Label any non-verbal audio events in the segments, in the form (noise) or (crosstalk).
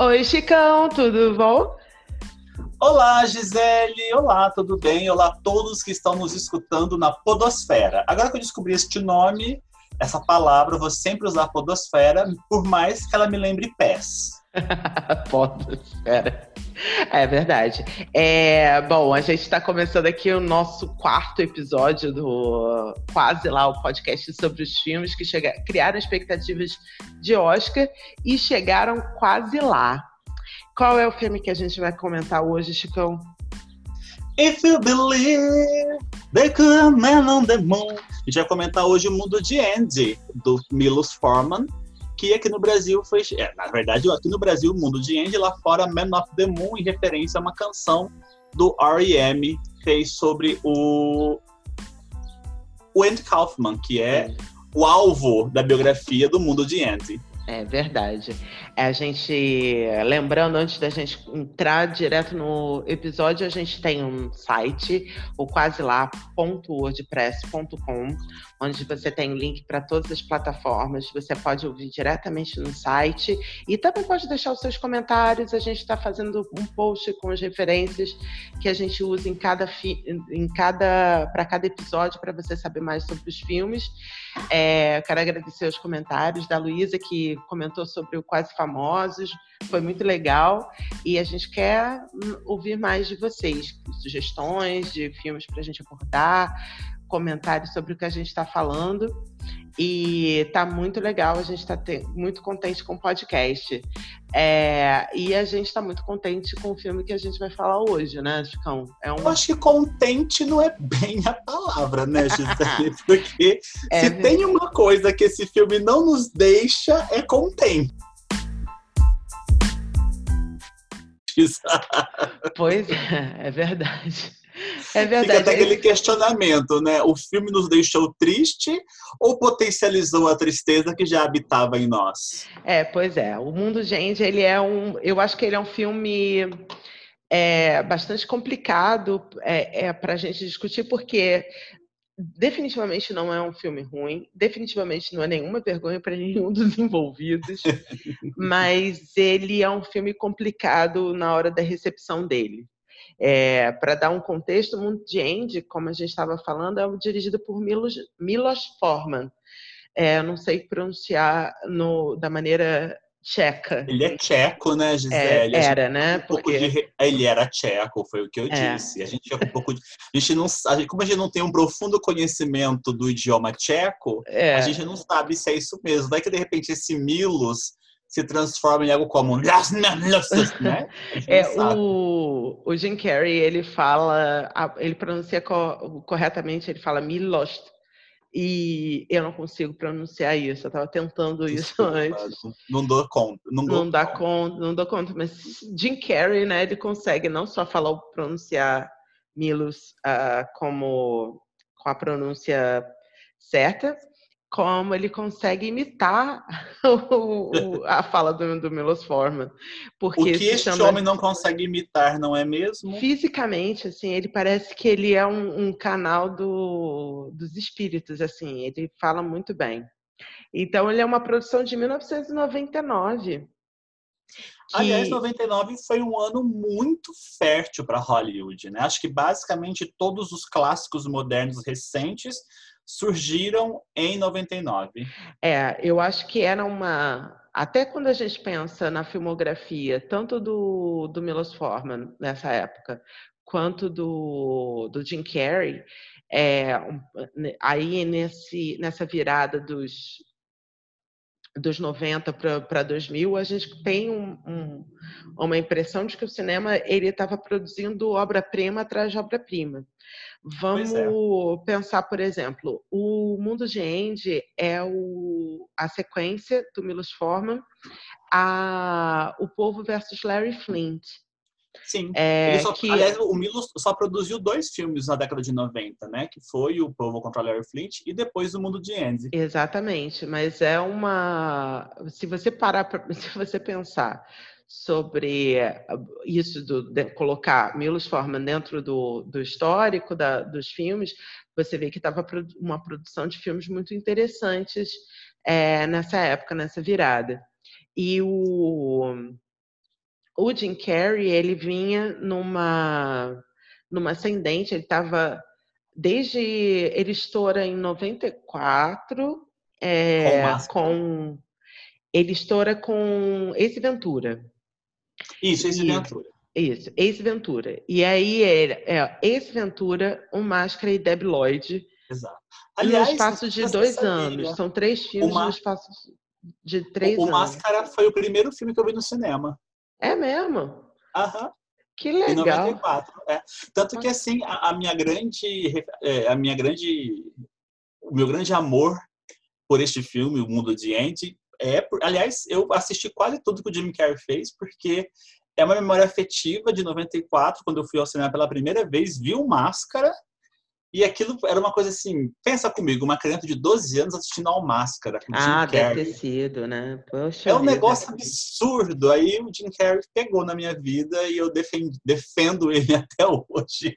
Oi, Chicão, tudo bom? Olá, Gisele. Olá, tudo bem? Olá a todos que estão nos escutando na Podosfera. Agora que eu descobri este nome, essa palavra, eu vou sempre usar Podosfera, por mais que ela me lembre pés. (laughs) Podosfera. É verdade. É, bom, a gente está começando aqui o nosso quarto episódio do quase lá o podcast sobre os filmes que chega, criaram expectativas de Oscar e chegaram quase lá. Qual é o filme que a gente vai comentar hoje, Chicão? If you believe they could man on the moon. A gente vai comentar hoje o Mundo de Andy, do Milos Forman, que aqui no Brasil foi. É, na verdade, aqui no Brasil, o Mundo de Andy, lá fora, Man of the Moon, em referência a uma canção do R.E.M. fez sobre o. O Andy Kaufman, que é, é o alvo da biografia do Mundo de Andy. É verdade. É, a gente, lembrando, antes da gente entrar direto no episódio, a gente tem um site, o quaselá.wordpress.com, onde você tem link para todas as plataformas. Você pode ouvir diretamente no site e também pode deixar os seus comentários. A gente está fazendo um post com as referências que a gente usa em cada, em cada para cada episódio para você saber mais sobre os filmes. É, quero agradecer os comentários da Luísa, que comentou sobre o Quase Famosos, foi muito legal. E a gente quer ouvir mais de vocês, sugestões de filmes para a gente abordar, comentários sobre o que a gente está falando. E tá muito legal, a gente está muito contente com o podcast. É, e a gente está muito contente com o filme que a gente vai falar hoje, né, Chicão? É. Eu acho que contente não é bem a palavra, né, (laughs) Gisele? Porque é, se tem uma coisa que esse filme não nos deixa, é contente. Pois é, é verdade. É verdade. Fica até aquele questionamento, né? O filme nos deixou triste ou potencializou a tristeza que já habitava em nós? É, pois é. O Mundo Gente, ele é um. Eu acho que ele é um filme é, bastante complicado é, é para a gente discutir, porque definitivamente não é um filme ruim, definitivamente não é nenhuma vergonha para (laughs) nenhum dos envolvidos, mas ele é um filme complicado na hora da recepção dele. É, Para dar um contexto, o Mundo de Andy, como a gente estava falando, é dirigido por Milos, Milos Forman. É, não sei pronunciar no, da maneira tcheca. Ele é tcheco, né, Gisele? É, era, né? Um Porque... De... Ele era tcheco, foi o que eu é. disse. A gente tinha um pouco de... A gente não... A como a gente não tem um profundo conhecimento do idioma tcheco, é. a gente não sabe se é isso mesmo. Daí que, de repente, esse Milos se transforma em algo como né? (laughs) é, o, o Jim Carrey ele fala ele pronuncia co corretamente ele fala Milost e eu não consigo pronunciar isso eu estava tentando isso (laughs) antes não dou conta não, não dá conta. conta não dou conta mas Jim Carrey né ele consegue não só falar pronunciar Milos uh, como com a pronúncia certa como ele consegue imitar (laughs) o, o, a fala do, do Milos Forman. Porque o que este chama... homem não consegue imitar, não é mesmo? Fisicamente, assim, ele parece que ele é um, um canal do, dos espíritos, assim, ele fala muito bem. Então, ele é uma produção de 1999. Que... Aliás, 99 foi um ano muito fértil para Hollywood, né? Acho que basicamente todos os clássicos modernos recentes surgiram em 99. É, eu acho que era uma. Até quando a gente pensa na filmografia, tanto do, do Milos Forman nessa época, quanto do, do Jim Carrey, é, aí nesse, nessa virada dos, dos 90 para 2000, a gente tem um, um, uma impressão de que o cinema ele estava produzindo obra-prima atrás de obra-prima. É. Vamos é. pensar, por exemplo, o Mundo de Andy é o, a sequência do Milos Forman a O Povo versus Larry Flint. Sim. É, só, que... Aliás, o Milos só produziu dois filmes na década de 90, né? Que foi O Povo contra Larry Flint e depois O Mundo de Andy. Exatamente, mas é uma... Se você parar, pra... (laughs) se você pensar sobre eh, isso do, de colocar Milos Forman dentro do, do histórico da, dos filmes, você vê que estava uma produção de filmes muito interessantes é, nessa época, nessa virada. E o, o Jim Carrey, ele vinha numa, numa ascendente, ele estava desde ele estoura em 94 é, com, com ele estoura com Ace Ventura. Isso, Ace Ventura. Isso, Ace Ventura. E aí é, é Ace Ventura, O Máscara e Deb Lloyd. Exato. Aliás, no espaço de dois sabia. anos. São três filmes no espaço de três o, anos. O Máscara foi o primeiro filme que eu vi no cinema. É mesmo? Aham. Que legal. Em 94, é. Tanto que assim, a, a minha grande é, a minha grande o meu grande amor por este filme, O Mundo de Andy, é, aliás, eu assisti quase tudo que o Jim Carrey fez, porque é uma memória afetiva de 94, quando eu fui ao cinema pela primeira vez, vi o Máscara e aquilo era uma coisa assim, pensa comigo, uma criança de 12 anos assistindo ao Máscara. Com ah, Jim Carrey. deve ter sido, né? Poxa é um vida. negócio absurdo. Aí o Jim Carrey pegou na minha vida e eu defendo, defendo ele (laughs) até hoje.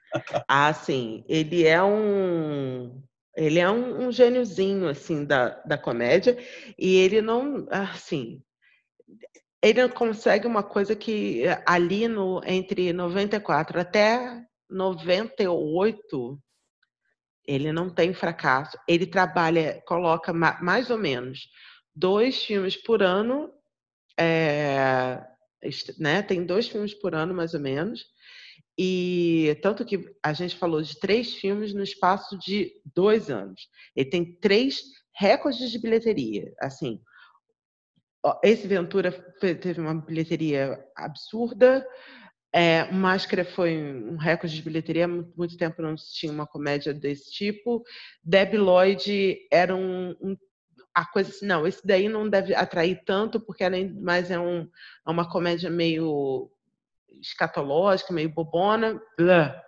Ah, sim. Ele é um. Ele é um, um gêniozinho, assim, da, da comédia. E ele não, assim... Ele consegue uma coisa que ali no entre 94 até 98 ele não tem fracasso. Ele trabalha, coloca mais ou menos dois filmes por ano, é, né? Tem dois filmes por ano, mais ou menos. E tanto que a gente falou de três filmes no espaço de dois anos. Ele tem três recordes de bilheteria. Assim, esse Ventura teve uma bilheteria absurda. É, Máscara foi um recorde de bilheteria, há muito tempo não se tinha uma comédia desse tipo. Debbie Lloyd era um, um a coisa assim, não, esse daí não deve atrair tanto, porque além mais é, um, é uma comédia meio escatológica, meio bobona, blá,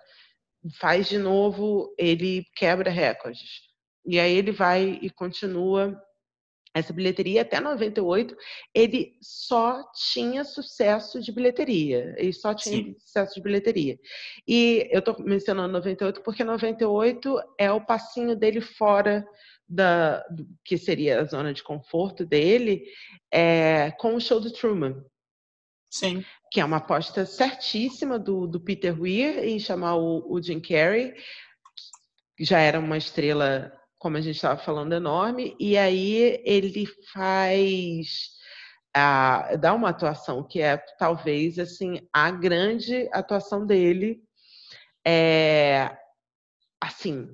faz de novo, ele quebra recordes. E aí ele vai e continua essa bilheteria até 98, ele só tinha sucesso de bilheteria. Ele só tinha Sim. sucesso de bilheteria. E eu estou mencionando 98 porque 98 é o passinho dele fora da que seria a zona de conforto dele, é, com o show do Truman. Sim. Que é uma aposta certíssima do, do Peter Weir em chamar o, o Jim Carrey, que já era uma estrela como a gente estava falando, enorme, e aí ele faz a, dá uma atuação que é talvez assim a grande atuação dele é assim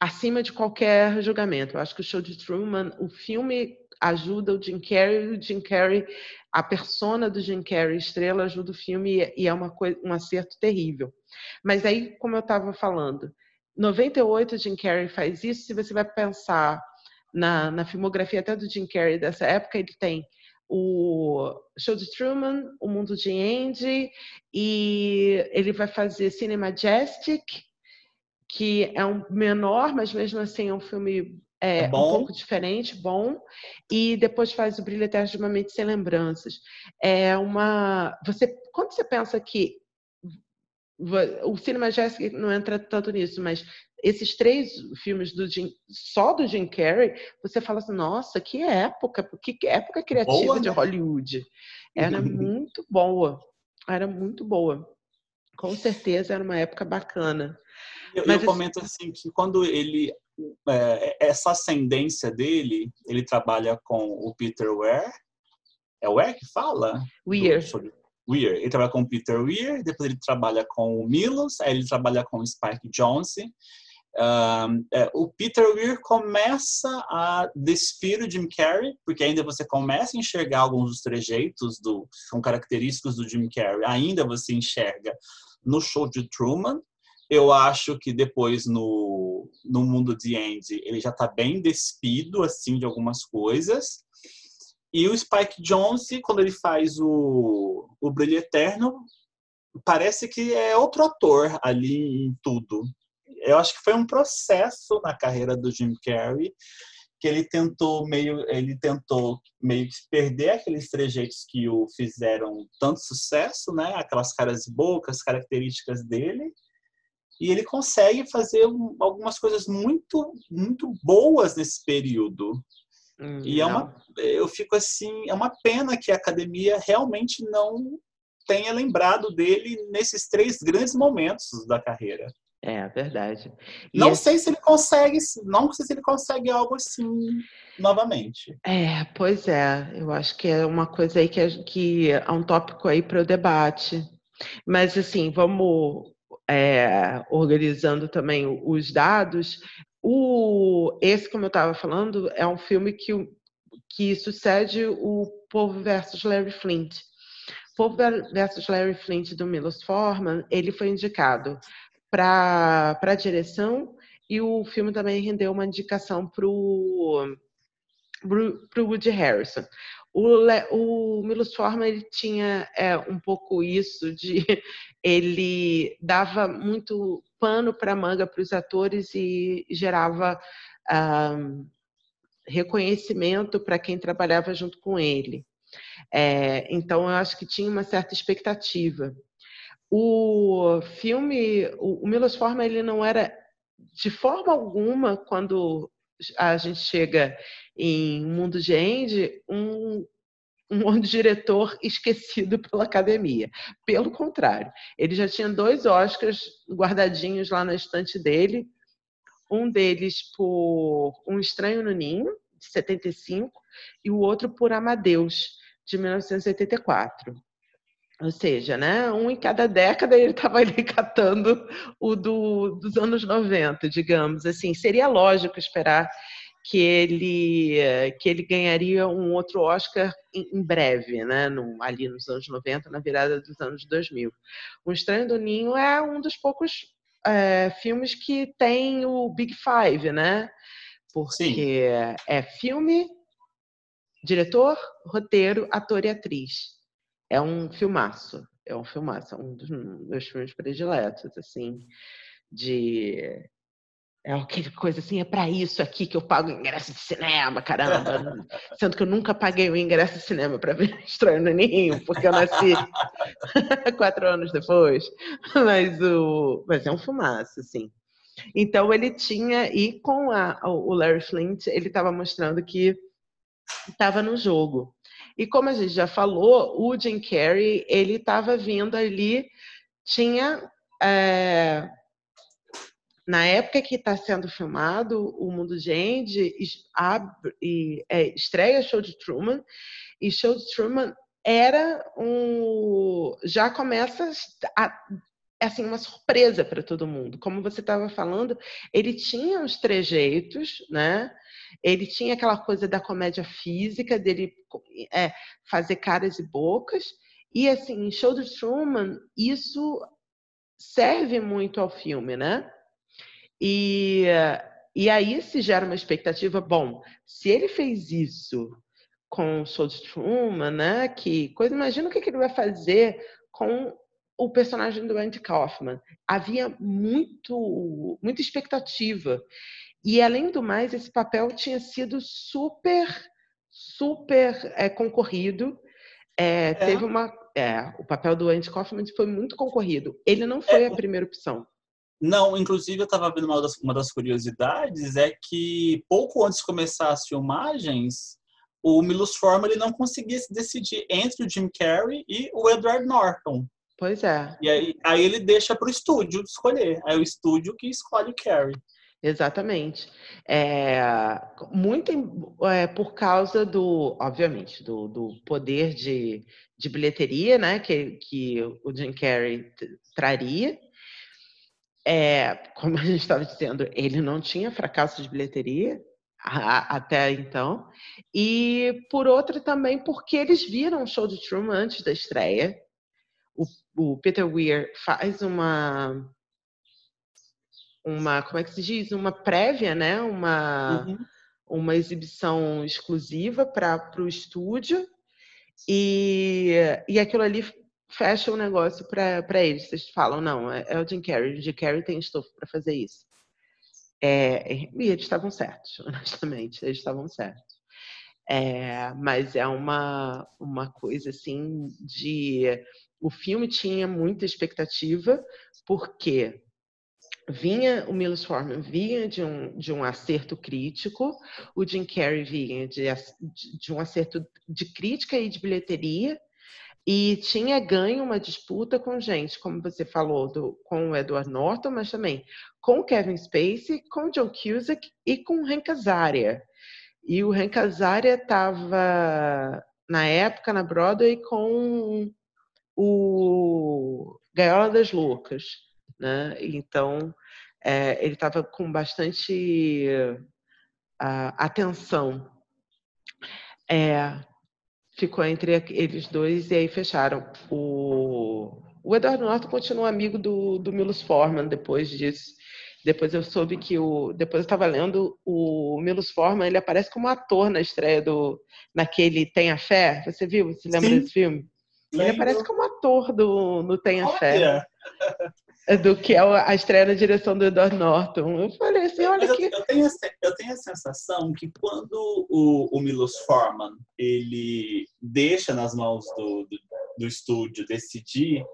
acima de qualquer julgamento. Eu acho que o show de Truman, o filme ajuda o Jim Carrey, o Jim Carrey, a persona do Jim Carrey, estrela, ajuda o filme e é uma coisa, um acerto terrível. Mas aí, como eu estava falando, 98 Jim Carrey faz isso. Se você vai pensar na, na filmografia até do Jim Carrey dessa época, ele tem o Show de Truman, O Mundo de Andy, e ele vai fazer Cine Majestic, que é um menor, mas mesmo assim é um filme é, é um pouco diferente, bom. E depois faz o Brilho Eterno de uma Mente Sem Lembranças. É uma. Você, quando você pensa que o Cinema Jessica não entra tanto nisso, mas esses três filmes do Jim, só do Jim Carrey, você fala assim, nossa, que época, que época criativa boa, de né? Hollywood. Era (laughs) muito boa, era muito boa. Com certeza era uma época bacana. Eu, mas, eu comento assim que quando ele é, essa ascendência dele, ele trabalha com o Peter Ware, é o Ware que fala? Weir. Weir. Ele trabalha com o Peter Weir, depois ele trabalha com o Milos, aí ele trabalha com o Spike Jonze. Um, é, o Peter Weir começa a despir o Jim Carrey, porque ainda você começa a enxergar alguns dos trejeitos do, que são característicos do Jim Carrey, ainda você enxerga no show de Truman. Eu acho que depois no, no mundo de Andy ele já está bem despido assim de algumas coisas. E o Spike Jonze, quando ele faz o, o Brilho Eterno, parece que é outro ator ali em tudo. Eu acho que foi um processo na carreira do Jim Carrey que ele tentou meio ele tentou meio que perder aqueles trejeitos que o fizeram tanto sucesso, né? Aquelas caras e bocas, características dele. E ele consegue fazer algumas coisas muito muito boas nesse período. Hum, e é uma, eu fico assim, é uma pena que a academia realmente não tenha lembrado dele nesses três grandes momentos da carreira. É, verdade. E não esse... sei se ele consegue, não sei se ele consegue algo assim novamente. É, pois é. Eu acho que é uma coisa aí que é, que é um tópico aí para o debate. Mas assim, vamos é, organizando também os dados. O, esse, como eu estava falando, é um filme que, que sucede o Povo versus Larry Flint. Povo versus Larry Flint do Milos Forman, ele foi indicado para a direção e o filme também rendeu uma indicação para o Woody Harrison. O, o Milos Forman ele tinha é, um pouco isso de (laughs) ele dava muito pano para manga para os atores e gerava um, reconhecimento para quem trabalhava junto com ele. É, então eu acho que tinha uma certa expectativa. O filme, o, o Milos Forman, ele não era de forma alguma, quando a gente chega em Mundo de Andy, um, um (laughs) diretor esquecido pela academia. Pelo contrário, ele já tinha dois Oscars guardadinhos lá na estante dele, um deles por Um Estranho no Ninho, de 75, e o outro por Amadeus, de 1984. Ou seja, né, um em cada década (laughs) ele estava ali catando o do, dos anos 90, digamos. Assim, seria lógico esperar que ele, que ele ganharia um outro Oscar em, breve, né, no, ali nos anos 90, na virada dos anos 2000. O Estranho do Ninho é um dos poucos é, filmes que tem o Big Five, né? Porque Sim. é filme, diretor, roteiro, ator e atriz. É um filmaço. É um filmaço. É um dos meus filmes prediletos, assim, de é aquela coisa assim, é para isso aqui que eu pago ingresso de cinema, caramba. Sendo que eu nunca paguei o ingresso de cinema para ver (laughs) Estranho Ninho, porque eu nasci (laughs) quatro anos depois. Mas, o, mas é um fumaço, assim. Então ele tinha, e com a, o Larry Flint, ele estava mostrando que estava no jogo. E como a gente já falou, o Jim Carrey, ele estava vindo ali, tinha. É, na época que está sendo filmado, o Mundo de Andy abre, e, é, estreia Show de Truman, e Show de Truman era um. já começa a, assim, uma surpresa para todo mundo. Como você estava falando, ele tinha os trejeitos, né? Ele tinha aquela coisa da comédia física, dele é, fazer caras e bocas. E, assim, em Show de Truman, isso serve muito ao filme, né? E, e aí se gera uma expectativa, bom, se ele fez isso com Show de Truman, né? Que coisa, imagina o que, que ele vai fazer com o personagem do Andy Kaufman. Havia muito, muita expectativa. E, além do mais, esse papel tinha sido super, super é, concorrido. É, é. Teve uma. É, o papel do Andy Kaufman foi muito concorrido. Ele não foi é, a primeira opção. Não, inclusive eu estava vendo uma das, uma das curiosidades é que pouco antes de começar as filmagens, o Milos Forman ele não conseguia se decidir entre o Jim Carrey e o Edward Norton. Pois é. E aí, aí ele deixa para o estúdio escolher. É o estúdio que escolhe o Carrey. Exatamente. É, muito é, por causa do, obviamente, do, do poder de, de bilheteria né, que, que o Jim Carrey traria. É, como a gente estava dizendo, ele não tinha fracasso de bilheteria até então. E por outra também porque eles viram o show de Truman antes da estreia. O, o Peter Weir faz uma uma, como é que se diz? Uma prévia, né? Uma, uhum. uma exibição exclusiva para o estúdio. E, e aquilo ali fecha o negócio para eles. Vocês falam, não, é, é, o Jim Carrey. O Jim Carrey tem estofo para fazer isso. É, e eles estavam certos, (laughs) honestamente. Eles estavam certos. É, mas é uma, uma coisa assim de. O filme tinha muita expectativa, porque vinha, o Milos Forman vinha de um, de um acerto crítico, o Jim Carrey vinha de, de um acerto de crítica e de bilheteria, e tinha ganho uma disputa com gente, como você falou, do, com o Edward Norton, mas também com o Kevin Spacey, com o John Cusack e com o Hank Azaria. E o Hank Azaria estava, na época, na Broadway com o Gaiola das Loucas. Né? Então, é, ele estava com bastante uh, atenção. É, ficou entre eles dois e aí fecharam. O, o Eduardo Norton continua amigo do, do Milos Forman depois disso. Depois eu soube que o. Depois eu estava lendo o Milos Forman, ele aparece como ator na estreia do. naquele Tenha Fé. Você viu? Você lembra Sim. desse filme? Lembro. Ele aparece como ator do, no Tenha Olha. Fé. Do que é a estreia na direção do Edward Norton. Eu falei assim, olha eu, que... Eu tenho, eu tenho a sensação que quando o, o Milos Forman ele deixa nas mãos do, do, do estúdio decidir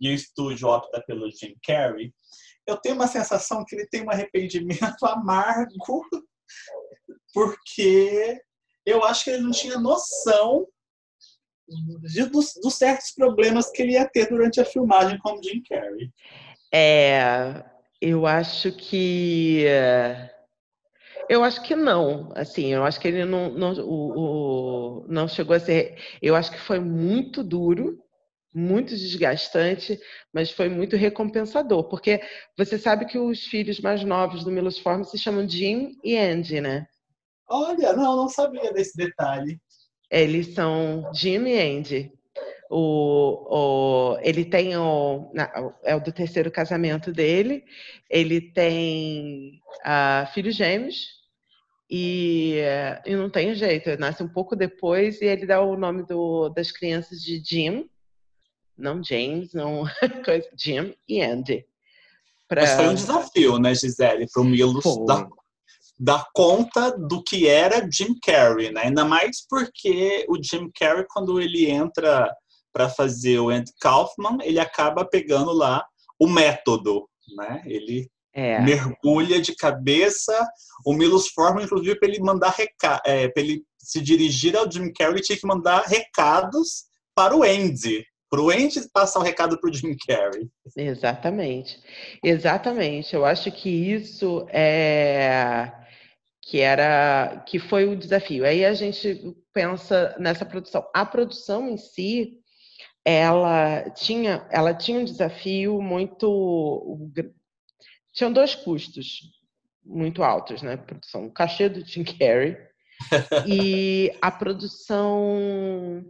e o estúdio opta pelo Jim Carrey, eu tenho uma sensação que ele tem um arrependimento (laughs) amargo porque eu acho que ele não tinha noção de, dos, dos certos problemas que ele ia ter durante a filmagem com o Jim Carrey. É, eu acho que eu acho que não, assim, eu acho que ele não, não, o, o, não chegou a ser. Eu acho que foi muito duro, muito desgastante, mas foi muito recompensador, porque você sabe que os filhos mais novos do Milos Forman se chamam Jim e Andy, né? Olha, não, não sabia desse detalhe. Eles são Jim e Andy. O, o, ele tem o, é o do terceiro casamento dele, ele tem uh, filhos gêmeos. E, e não tem jeito, nasce um pouco depois e ele dá o nome do, das crianças de Jim, não James, não (laughs) Jim e Andy. Pra... Mas foi um desafio, né, Gisele, para o Milos dar, dar conta do que era Jim Carrey, né? Ainda mais porque o Jim Carrey, quando ele entra para fazer o Andy Kaufman, ele acaba pegando lá o método, né? Ele é. mergulha de cabeça. O Milos Forman, inclusive, para ele mandar recado, é, para ele se dirigir ao Jim Carrey, tinha que mandar recados para o Andy, para o Andy passar o recado para o Jim Carrey. Exatamente, exatamente. Eu acho que isso é que era que foi o desafio. Aí a gente pensa nessa produção. A produção em si, ela tinha, ela tinha um desafio muito. Tinham dois custos muito altos, né? Produção, o cachê do Tim Carrey (laughs) e a produção,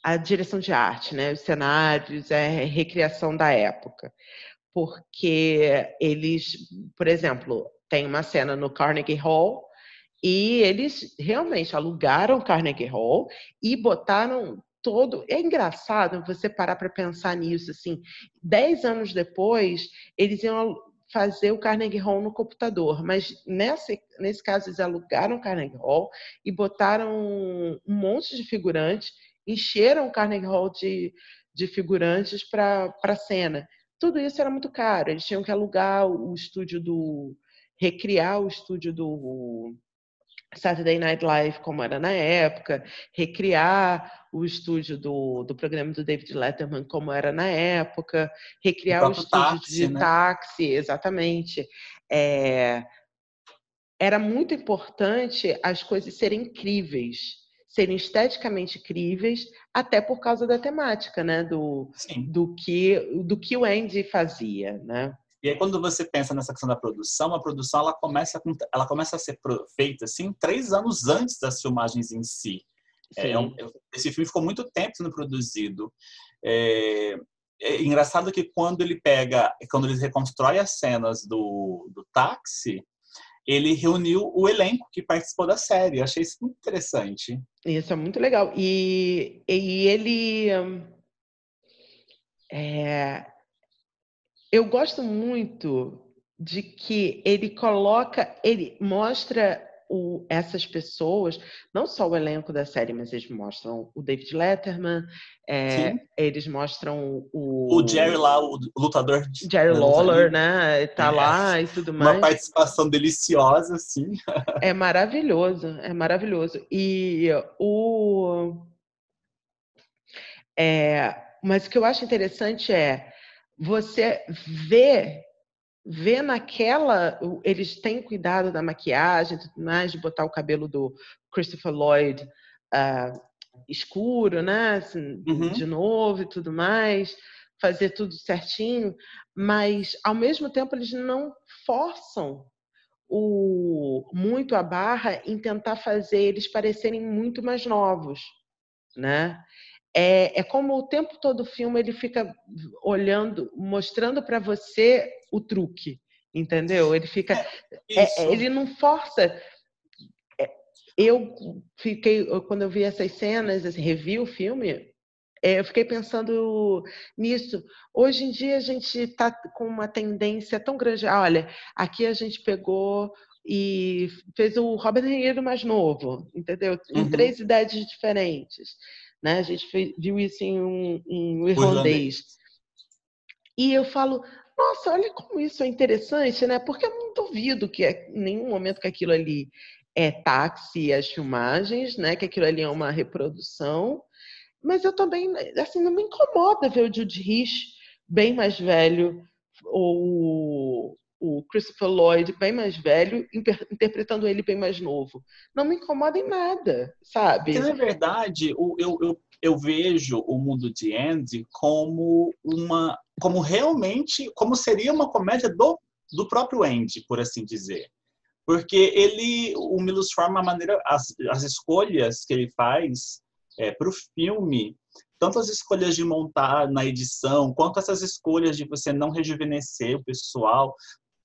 a direção de arte, né? Os cenários, a recriação da época. Porque eles, por exemplo, tem uma cena no Carnegie Hall e eles realmente alugaram Carnegie Hall e botaram todo. É engraçado você parar para pensar nisso. Assim, dez anos depois, eles iam fazer o Carnegie Hall no computador, mas nesse, nesse caso eles alugaram o Carnegie Hall e botaram um, monte de figurantes, encheram o Carnegie Hall de, de figurantes para a cena. Tudo isso era muito caro, eles tinham que alugar o estúdio do. recriar o estúdio do Saturday Night Live como era na época, recriar o estúdio do, do programa do David Letterman como era na época, recriar o, o estúdio táxi, de né? táxi, exatamente. É, era muito importante as coisas serem incríveis, serem esteticamente incríveis, até por causa da temática, né? Do, do, que, do que o Andy fazia, né? E aí, quando você pensa nessa questão da produção, a produção ela começa, com, ela começa a ser feita assim, três anos antes das filmagens em si. É, é um, esse filme ficou muito tempo sendo produzido. É, é, engraçado que quando ele pega, quando ele reconstrói as cenas do, do táxi, ele reuniu o elenco que participou da série. Eu achei isso muito interessante. Isso é muito legal. E, e ele. É, eu gosto muito de que ele coloca, ele mostra o, essas pessoas, não só o elenco da série, mas eles mostram o David Letterman, é, eles mostram o. O Jerry lá, o lutador. Jerry Lawler, né? Tá é. lá e tudo mais. Uma participação deliciosa, assim. É maravilhoso, é maravilhoso. E o. É, mas o que eu acho interessante é você ver vê naquela. Eles têm cuidado da maquiagem tudo mais, de botar o cabelo do Christopher Lloyd uh, escuro, né? Assim, uhum. De novo e tudo mais, fazer tudo certinho, mas ao mesmo tempo eles não forçam o, muito a barra em tentar fazer eles parecerem muito mais novos, né? É, é como o tempo todo o filme ele fica olhando, mostrando para você o truque, entendeu? Ele fica, é, é, ele não força. É, eu fiquei quando eu vi essas cenas, assim, revi o filme, é, eu fiquei pensando nisso. Hoje em dia a gente está com uma tendência tão grande. Ah, olha, aqui a gente pegou e fez o Robert De Niro mais novo, entendeu? Em uhum. três idades diferentes. Né? A gente viu isso em um, em um irlandês. E eu falo, nossa, olha como isso é interessante, né? Porque eu não duvido que é, em nenhum momento que aquilo ali é táxi as filmagens, né? Que aquilo ali é uma reprodução. Mas eu também, assim, não me incomoda ver o Jude Rich bem mais velho, ou o Christopher Lloyd bem mais velho, interpretando ele bem mais novo. Não me incomoda em nada, sabe? Porque, na verdade, eu, eu, eu vejo o mundo de Andy como uma. como realmente. como seria uma comédia do, do próprio Andy, por assim dizer. Porque ele. O Milos forma a maneira. as, as escolhas que ele faz é, para o filme tanto as escolhas de montar na edição, quanto essas escolhas de você não rejuvenescer o pessoal,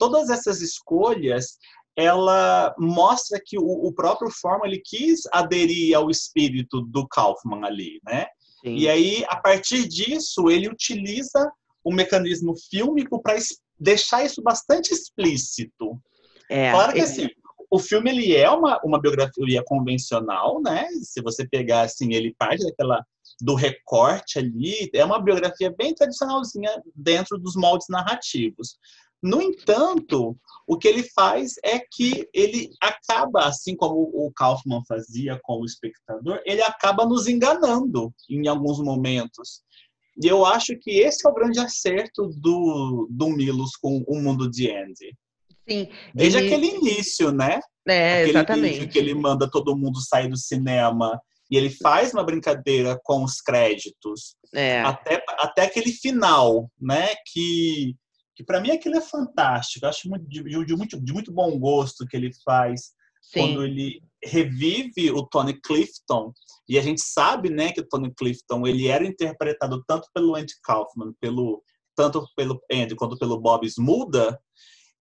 todas essas escolhas ela mostra que o, o próprio Forman ele quis aderir ao espírito do Kaufman ali, né? Sim. E aí a partir disso ele utiliza o mecanismo fílmico para deixar isso bastante explícito. É, claro que assim, o filme ele é uma, uma biografia convencional, né? Se você pegar assim, ele parte daquela do recorte ali, é uma biografia bem tradicionalzinha dentro dos moldes narrativos. No entanto, o que ele faz é que ele acaba, assim como o Kaufman fazia com o espectador, ele acaba nos enganando em alguns momentos. E eu acho que esse é o grande acerto do, do Milos com o mundo de Andy. Sim. Desde ele... aquele início, né? É, aquele exatamente. que ele manda todo mundo sair do cinema e ele faz uma brincadeira com os créditos. É. Até, até aquele final, né? Que que para mim aquilo é fantástico. Eu acho muito, de, de, muito, de muito bom gosto que ele faz Sim. quando ele revive o Tony Clifton. E a gente sabe, né, que o Tony Clifton ele era interpretado tanto pelo Andy Kaufman, pelo tanto pelo Andy quanto pelo Bob Smuda.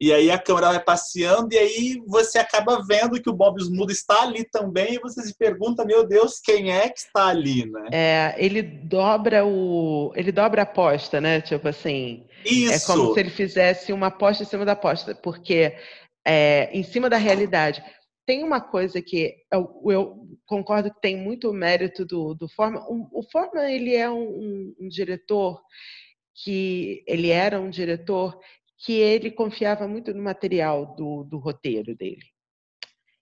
E aí a câmera vai passeando e aí você acaba vendo que o Bob Smuda está ali também e você se pergunta, meu Deus, quem é que está ali, né? É, ele dobra o, ele dobra a aposta, né? Tipo assim, Isso. é como se ele fizesse uma aposta em cima da aposta, porque é, em cima da realidade. Tem uma coisa que eu, eu concordo que tem muito mérito do, do Forma. O, o Forma ele é um, um, um diretor que ele era um diretor que ele confiava muito no material do, do roteiro dele.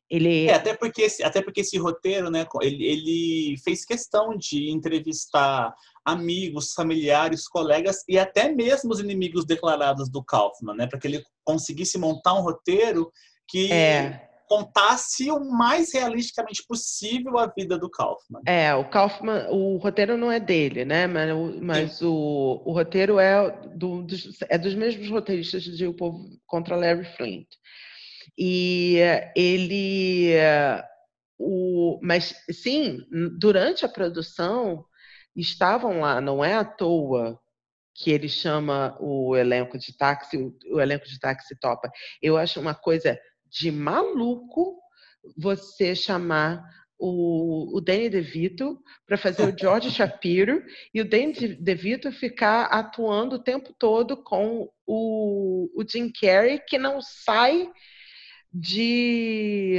Ele... É, até porque esse, até porque esse roteiro, né, ele, ele fez questão de entrevistar amigos, familiares, colegas e até mesmo os inimigos declarados do Kaufman, né, para que ele conseguisse montar um roteiro que é contasse o mais realisticamente possível a vida do Kaufman. É, o Kaufman, o roteiro não é dele, né? Mas, mas o, o roteiro é, do, dos, é dos mesmos roteiristas de O Povo contra Larry Flint. E ele. O, mas, sim, durante a produção, estavam lá, não é à toa que ele chama o elenco de táxi, o, o elenco de táxi topa. Eu acho uma coisa de maluco você chamar o, o Danny DeVito para fazer o George (laughs) Shapiro e o Danny DeVito ficar atuando o tempo todo com o, o Jim Carrey, que não sai de.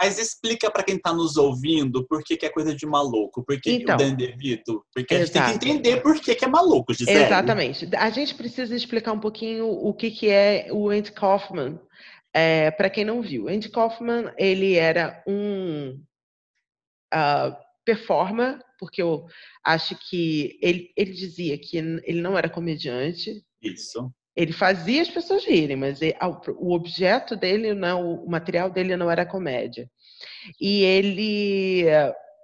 Mas explica para quem está nos ouvindo por que, que, é coisa de maluco, por que, então, o Dan DeVito. Porque a gente tem que entender por que, que é maluco, Gisele. Exatamente. A gente precisa explicar um pouquinho o que, que é o Andy Kaufman, é, para quem não viu. Andy Kaufman, ele era um uh, performer, porque eu acho que ele, ele dizia que ele não era comediante. Isso. Ele fazia as pessoas rirem, mas ele, o objeto dele, não, o material dele não era comédia. E ele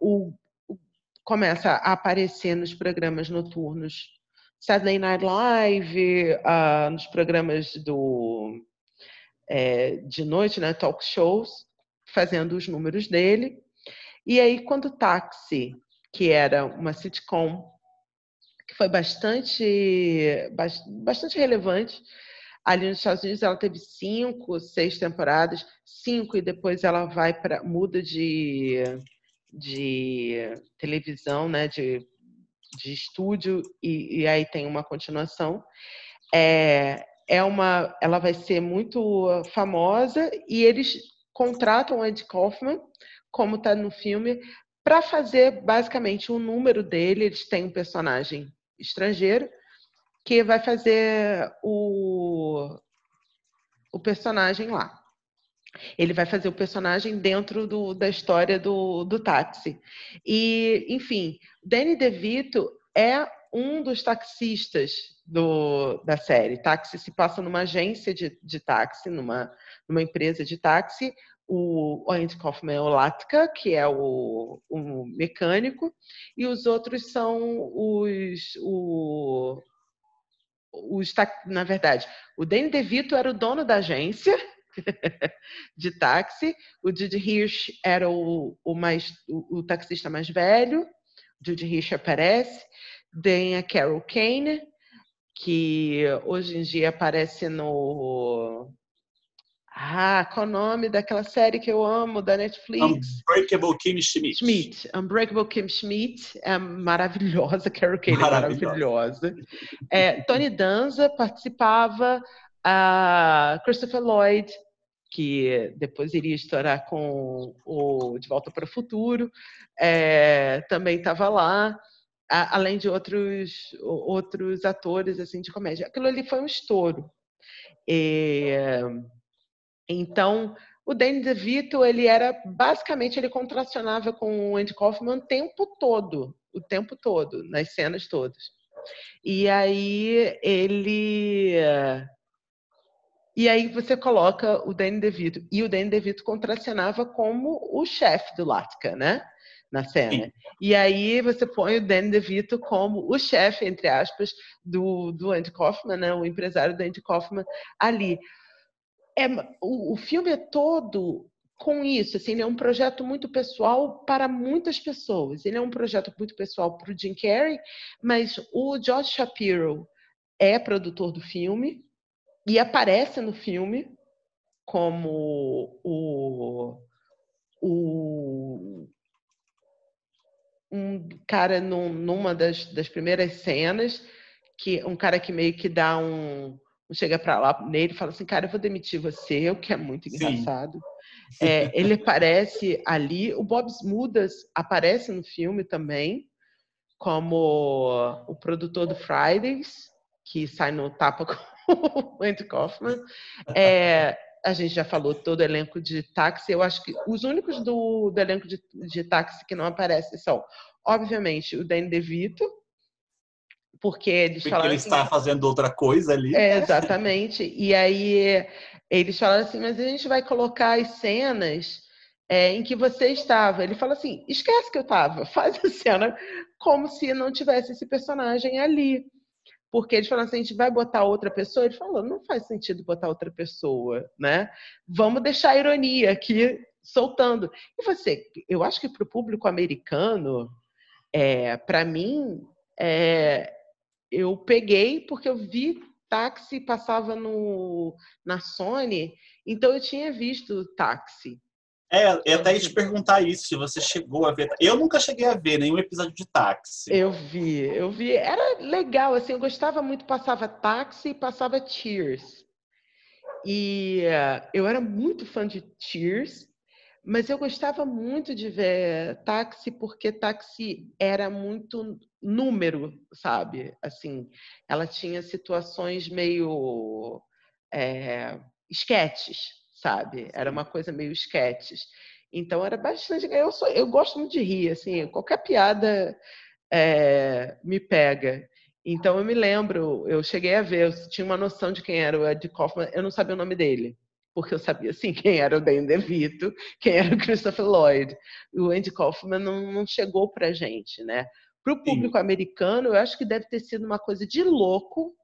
o, o, começa a aparecer nos programas noturnos, Saturday Night Live, uh, nos programas do é, de noite, né, talk shows, fazendo os números dele. E aí, quando o Táxi, que era uma sitcom que foi bastante, bastante relevante. Ali nos Estados Unidos ela teve cinco, seis temporadas, cinco e depois ela vai para muda de, de televisão, né, de, de estúdio e, e aí tem uma continuação. É, é uma, ela vai ser muito famosa e eles contratam Ed Kaufman, como está no filme, para fazer basicamente o um número dele. Eles têm um personagem estrangeiro que vai fazer o, o personagem lá. Ele vai fazer o personagem dentro do, da história do, do táxi. E, enfim, Danny DeVito é um dos taxistas do, da série. Táxi se passa numa agência de, de táxi, numa, numa empresa de táxi o Andy Kaufman é o Latka, que é o, o, mecânico, e os outros são os, o, os. Na verdade, o Danny DeVito era o dono da agência (laughs) de táxi, o Judy Hirsch era o, o, mais, o, o taxista mais velho, Judy Hirsch aparece, tem a Carol Kane, que hoje em dia aparece no ah, qual o nome daquela série que eu amo da Netflix? Unbreakable Kim Schmidt. Schmidt. Unbreakable Kim Schmidt é maravilhosa, (laughs) Carol Kane é maravilhosa. É, Tony Danza participava, a Christopher Lloyd, que depois iria estourar com o De Volta para o Futuro, é, também estava lá, a, além de outros, outros atores assim de comédia. Aquilo ali foi um estouro. É, então, o Danny DeVito, ele era basicamente ele contracionava com o Andy Kaufman o tempo todo, o tempo todo, nas cenas todas. E aí ele e aí você coloca o Danny DeVito e o Danny DeVito contracionava como o chefe do Latka, né? Na cena. Sim. E aí você põe o Danny DeVito como o chefe, entre aspas, do, do Andy Kaufman, né? O empresário do Andy Kaufman ali é, o, o filme é todo com isso, assim, ele é um projeto muito pessoal para muitas pessoas. Ele é um projeto muito pessoal para o Jim Carrey, mas o Josh Shapiro é produtor do filme e aparece no filme como o, o um cara num, numa das, das primeiras cenas que um cara que meio que dá um chega para lá nele e fala assim, cara, eu vou demitir você, o que é muito engraçado. É, (laughs) ele aparece ali, o Bob Smudas aparece no filme também, como o produtor do Fridays, que sai no tapa (laughs) com o Andy Kaufman. É, a gente já falou todo o elenco de táxi. Eu acho que os únicos do, do elenco de, de táxi que não aparecem são, obviamente, o Dan DeVito, porque eles porque falaram ele assim, está fazendo outra coisa ali. É, exatamente. E aí eles falaram assim, mas a gente vai colocar as cenas é, em que você estava. Ele fala assim, esquece que eu estava, (laughs) faz a cena como se não tivesse esse personagem ali. Porque eles falaram assim, a gente vai botar outra pessoa. Ele falou, não faz sentido botar outra pessoa, né? Vamos deixar a ironia aqui soltando. E você, eu acho que para o público americano, é, para mim, é, eu peguei porque eu vi táxi passava no na Sony, então eu tinha visto táxi. É, eu até ia te perguntar isso, se você chegou a ver. Eu nunca cheguei a ver nenhum episódio de táxi. Eu vi, eu vi. Era legal, assim, eu gostava muito, passava táxi e passava Cheers. e uh, eu era muito fã de Cheers, mas eu gostava muito de ver Táxi porque Táxi era muito número, sabe? Assim, ela tinha situações meio é, esquetes, sabe? Era uma coisa meio esquetes. Então era bastante. Eu, sou, eu gosto muito de rir, assim, qualquer piada é, me pega. Então eu me lembro, eu cheguei a ver, eu tinha uma noção de quem era o Ed Kaufman, eu não sabia o nome dele, porque eu sabia sim (laughs) quem era o Dan DeVito, quem era o Christopher Lloyd. O Andy Kaufman não, não chegou pra gente, né? Para o público sim. americano, eu acho que deve ter sido uma coisa de louco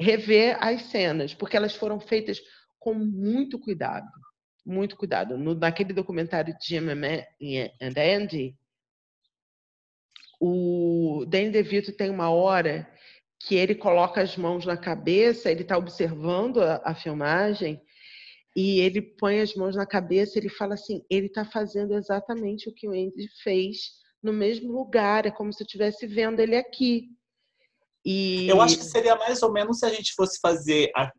rever as cenas, porque elas foram feitas com muito cuidado, muito cuidado. No, naquele documentário Jim and Andy, o Danny DeVito tem uma hora que ele coloca as mãos na cabeça, ele está observando a, a, filmagem e ele põe as mãos na cabeça, ele fala assim, ele está fazendo exatamente o que o Andy fez no mesmo lugar, é como se eu estivesse vendo ele aqui. E... Eu acho que seria mais ou menos se a gente fosse fazer, para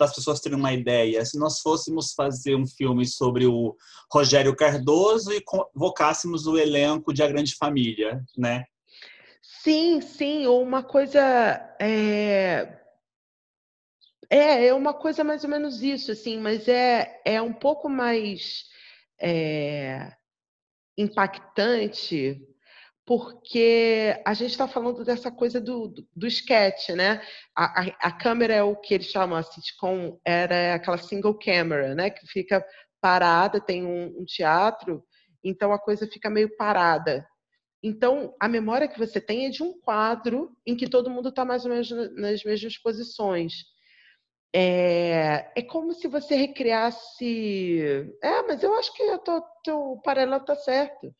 as pessoas terem uma ideia, se nós fôssemos fazer um filme sobre o Rogério Cardoso e convocássemos o elenco de A Grande Família, né? Sim, sim, ou uma coisa. É... é, é uma coisa mais ou menos isso, assim, mas é, é um pouco mais é... impactante porque a gente está falando dessa coisa do, do, do sketch, né? A, a, a, câmera é o que eles chamam, a sitcom era aquela single camera, né? Que fica parada, tem um, um teatro, então a coisa fica meio parada. Então, a memória que você tem é de um quadro em que todo mundo está mais ou menos nas mesmas posições. É, é como se você recriasse. É, mas eu acho que o teu paralelo está certo.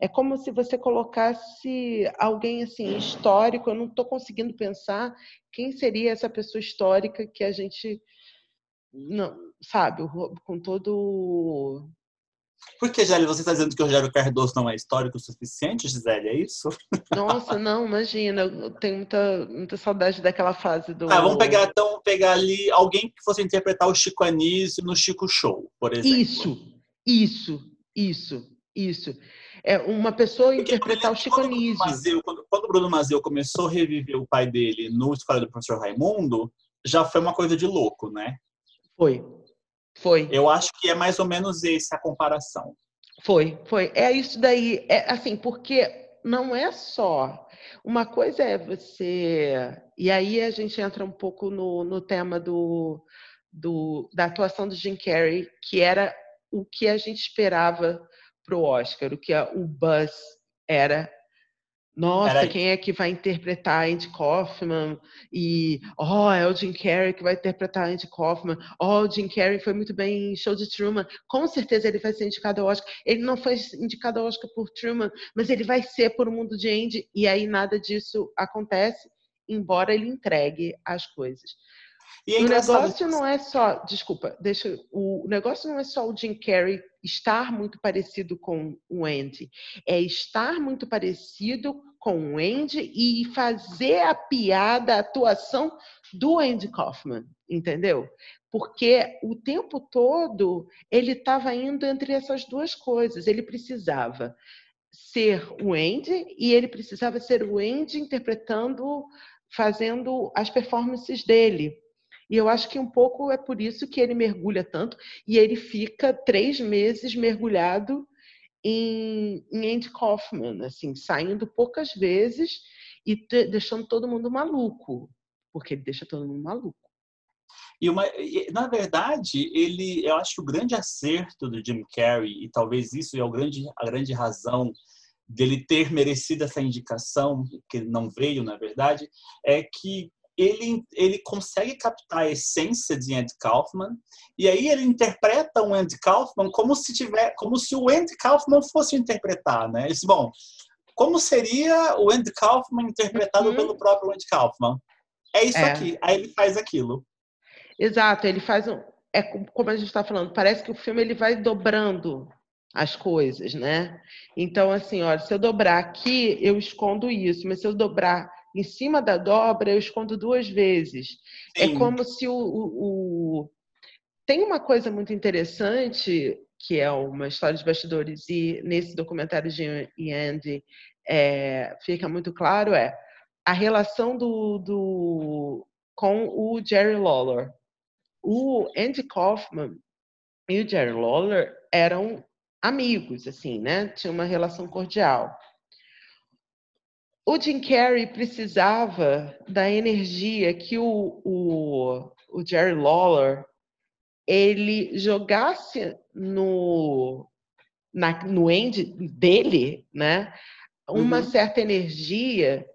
É como se você colocasse alguém assim histórico. Eu não estou conseguindo pensar quem seria essa pessoa histórica que a gente não sabe com todo. Por que, Gisele, você está dizendo que o Rogério Cardoso não é histórico o suficiente, Gisele? É isso? (laughs) Nossa, não, imagina. Eu tenho muita, muita saudade daquela fase do. Ah, vamos pegar então pegar ali alguém que fosse interpretar o Chico Anísio no Chico Show, por exemplo. Isso, isso, isso, isso é, uma pessoa Porque interpretar o Chico Anísio. Quando, quando, o Bruno Mazeu começou a reviver o pai dele no Escola do Professor Raimundo, já foi uma coisa de louco, né? Foi. Foi. Eu acho que é mais ou menos essa a comparação. Foi, foi. É isso daí. É assim, porque não é só. Uma coisa é você. E aí a gente entra um pouco no, no tema do, do, da atuação do Jim Carrey, que era o que a gente esperava para o Oscar, o que a, o buzz era. Nossa, era... quem é que vai interpretar Andy Kaufman? E, oh, é o Jim Carrey que vai interpretar Andy Kaufman. Oh, o Jim Carrey foi muito bem em Show de Truman. Com certeza ele vai ser indicado ao Oscar. Ele não foi indicado ao Oscar por Truman, mas ele vai ser por O Mundo de Andy. E aí nada disso acontece, embora ele entregue as coisas. É o negócio não é só, desculpa, deixa, o negócio não é só o Jim Carrey estar muito parecido com o Andy, é estar muito parecido com o Andy e fazer a piada, a atuação do Andy Kaufman, entendeu? Porque o tempo todo ele estava indo entre essas duas coisas, ele precisava ser o Andy e ele precisava ser o Andy interpretando, fazendo as performances dele. E eu acho que um pouco é por isso que ele mergulha tanto e ele fica três meses mergulhado em, em Andy Kaufman, assim, saindo poucas vezes e deixando todo mundo maluco, porque ele deixa todo mundo maluco. E, uma, na verdade, ele, eu acho que o grande acerto do Jim Carrey, e talvez isso é o grande, a grande razão dele ter merecido essa indicação, que não veio, na verdade, é que ele, ele consegue captar a essência de Andy Kaufman e aí ele interpreta o Andy Kaufman como se tiver, como se o Andy Kaufman fosse interpretar, né? Ele disse, bom, como seria o Andy Kaufman interpretado uhum. pelo próprio Andy Kaufman? É isso é. aqui. Aí ele faz aquilo. Exato, ele faz um, é como a gente está falando, parece que o filme ele vai dobrando as coisas, né? Então, assim, olha, se eu dobrar aqui, eu escondo isso, mas se eu dobrar em cima da dobra, eu escondo duas vezes. É Sim. É como se o, o, tem uma coisa muito interessante que é uma história de bastidores e nesse documentário de Andy é, fica muito claro é a relação do, do com o Jerry Lawler. O Andy Kaufman e o Jerry Lawler eram amigos, assim, né? Tinha uma relação cordial. O Jim Carrey precisava da energia que o, o, o Jerry Lawler ele jogasse no, na, no end dele, né? Uma uhum. certa energia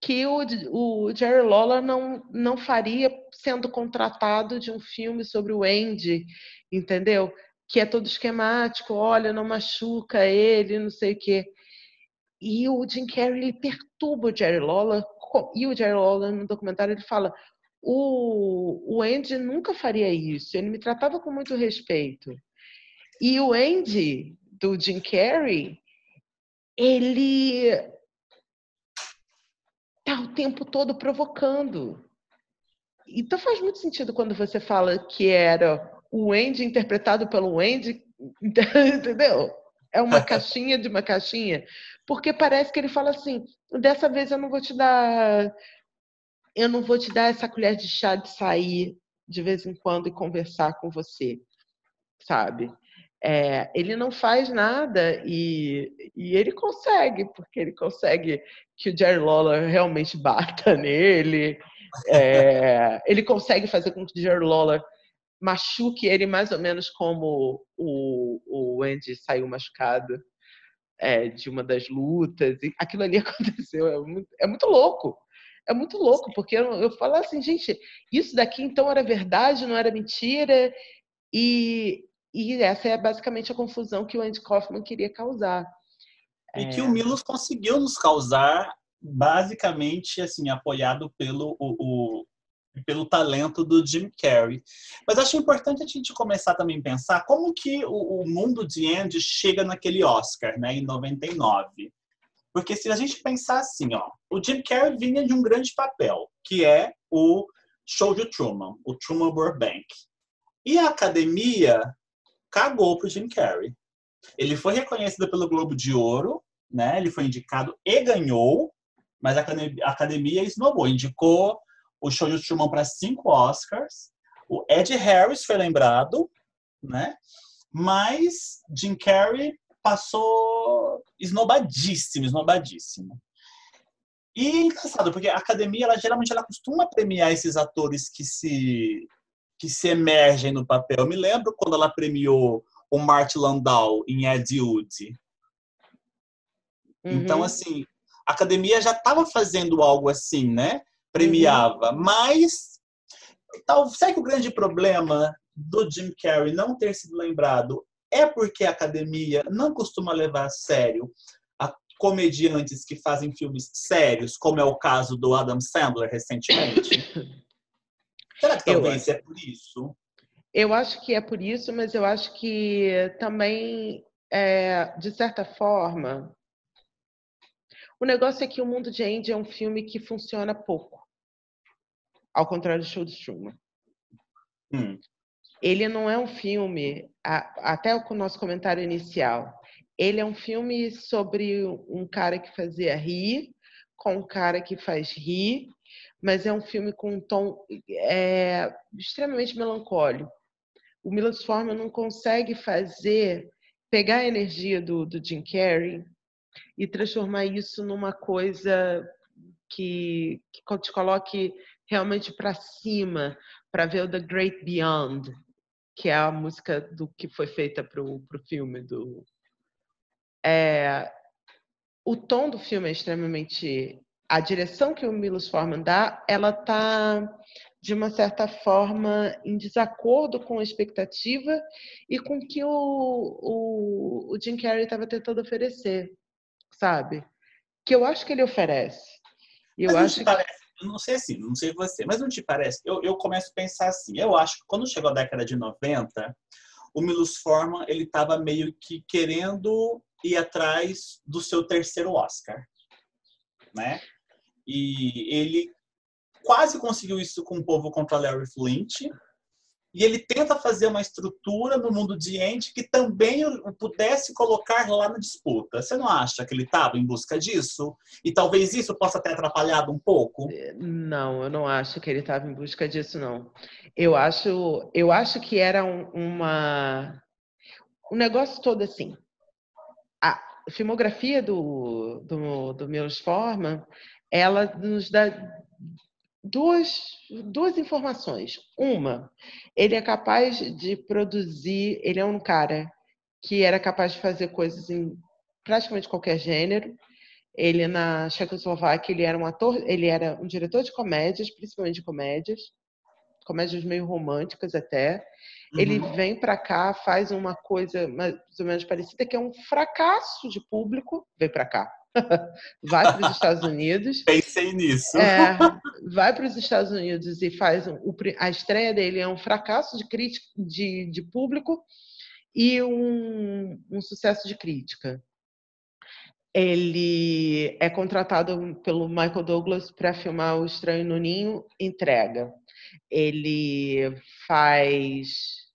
que o, o Jerry Lawler não, não faria sendo contratado de um filme sobre o Andy, entendeu? Que é todo esquemático, olha, não machuca ele, não sei o quê. E o Jim Carrey ele perturba o Jerry Lawler, e o Jerry Lawler no documentário ele fala: o, o Andy nunca faria isso, ele me tratava com muito respeito. E o Andy, do Jim Carrey, ele tá o tempo todo provocando. Então faz muito sentido quando você fala que era o Andy interpretado pelo Andy, (laughs) entendeu? É uma (laughs) caixinha de uma caixinha, porque parece que ele fala assim: dessa vez eu não vou te dar, eu não vou te dar essa colher de chá de sair de vez em quando e conversar com você, sabe? É, ele não faz nada e, e, ele consegue, porque ele consegue que o Jerry Lawler realmente bata (laughs) nele. É, ele consegue fazer com que o Jerry Lawler machuque ele mais ou menos como o, o Andy saiu machucado é, de uma das lutas. E aquilo ali (laughs) aconteceu. É muito, é muito louco. É muito louco, porque eu, eu falo assim, gente, isso daqui então era verdade, não era mentira. E, e essa é basicamente a confusão que o Andy Kaufman queria causar. E é... que o Milos conseguiu nos causar, basicamente, assim, apoiado pelo o, o, pelo talento do Jim Carrey. Mas acho importante a gente começar também a pensar como que o, o mundo de Andy chega naquele Oscar, né, em 99. Porque se a gente pensar assim, ó, o Jim Carrey vinha de um grande papel, que é o Show de Truman, o Truman Burbank. E a academia cagou pro Jim Carrey. Ele foi reconhecido pelo Globo de Ouro, né? Ele foi indicado e ganhou, mas a academia esnobou, indicou o show de Truman para cinco Oscars. O Ed Harris foi lembrado, né? Mas Jim Carrey passou esnobadíssimo, esnobadíssimo. E é engraçado, porque a academia, ela geralmente ela costuma premiar esses atores que se que se emergem no papel. Eu me lembro quando ela premiou o Martin Landau em Ed Wood. Uhum. Então, assim, a academia já estava fazendo algo assim, né? Premiava. Uhum. Mas, tal, será que o grande problema do Jim Carrey não ter sido lembrado é porque a academia não costuma levar a sério a comediantes que fazem filmes sérios, como é o caso do Adam Sandler recentemente? (coughs) Será que talvez é por isso? Eu acho que é por isso, mas eu acho que também, é, de certa forma, o negócio é que O Mundo de Andy é um filme que funciona pouco. Ao contrário do Show de Truman. Hum. Ele não é um filme, até o nosso comentário inicial, ele é um filme sobre um cara que fazia rir, com um cara que faz rir, mas é um filme com um tom é, extremamente melancólico. O Milos Forman não consegue fazer, pegar a energia do, do Jim Carrey e transformar isso numa coisa que, que te coloque realmente para cima, para ver o The Great Beyond, que é a música do que foi feita para o filme do. É, o tom do filme é extremamente a direção que o Milos Forman dá, ela está de uma certa forma em desacordo com a expectativa e com o que o, o, o Jim Carrey estava tentando oferecer, sabe? Que eu acho que ele oferece. eu mas acho que... parece, não sei assim, não sei você, mas não te parece? Eu, eu começo a pensar assim, eu acho que quando chegou a década de 90, o Milos Forman ele estava meio que querendo ir atrás do seu terceiro Oscar, né? E ele quase conseguiu isso com o povo contra Larry Flint. E ele tenta fazer uma estrutura no mundo de Andy que também o pudesse colocar lá na disputa. Você não acha que ele estava em busca disso? E talvez isso possa ter atrapalhado um pouco? Não, eu não acho que ele estava em busca disso, não. Eu acho, eu acho que era um, uma um negócio todo assim. A filmografia do, do, do Milos Forman, ela nos dá duas, duas informações. Uma, ele é capaz de produzir, ele é um cara que era capaz de fazer coisas em praticamente qualquer gênero. Ele na Checoslováquia, ele era um ator, ele era um diretor de comédias, principalmente de comédias, comédias meio românticas até. Uhum. Ele vem para cá, faz uma coisa mais ou menos parecida, que é um fracasso de público, vem para cá. (laughs) vai para os Estados Unidos. Pensei nisso. É, vai para os Estados Unidos e faz um, a estreia dele é um fracasso de crítica de, de público e um, um sucesso de crítica. Ele é contratado pelo Michael Douglas para filmar O Estranho no Ninho, entrega. Ele faz.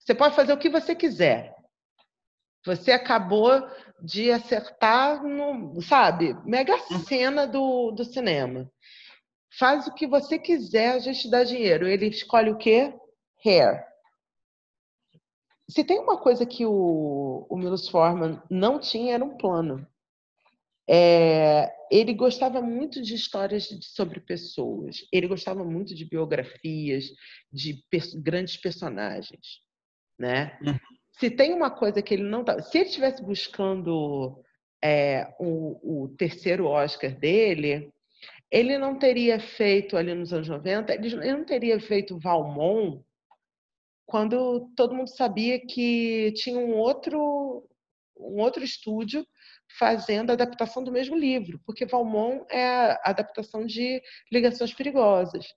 Você pode fazer o que você quiser. Você acabou de acertar no, sabe, mega hum. cena do, do cinema. Faz o que você quiser, a gente dá dinheiro. Ele escolhe o quê? Hair. Se tem uma coisa que o, o Milos Forman não tinha, era um plano. É, ele gostava muito de histórias sobre pessoas. Ele gostava muito de biografias, de grandes personagens, né? Uhum. Se tem uma coisa que ele não tá, se ele estivesse buscando é, o, o, terceiro Oscar dele, ele não teria feito ali nos anos 90, ele não teria feito Valmont quando todo mundo sabia que tinha um outro um outro estúdio fazendo a adaptação do mesmo livro, porque Valmont é a adaptação de Ligações Perigosas.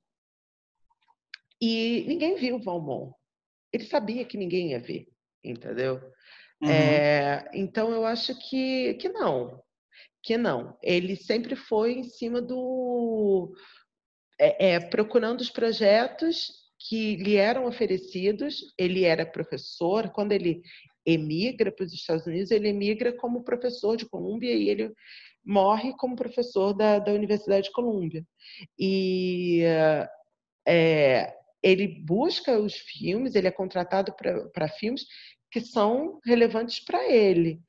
E ninguém viu Valmont. Ele sabia que ninguém ia ver, entendeu? Uhum. É, então eu acho que, que não, que não. Ele sempre foi em cima do é, é, procurando os projetos que lhe eram oferecidos. Ele era professor. Quando ele emigra para os Estados Unidos, ele emigra como professor de Colômbia e ele morre como professor da, da Universidade de Colômbia. E é, ele busca os filmes, ele é contratado para filmes que são relevantes para ele.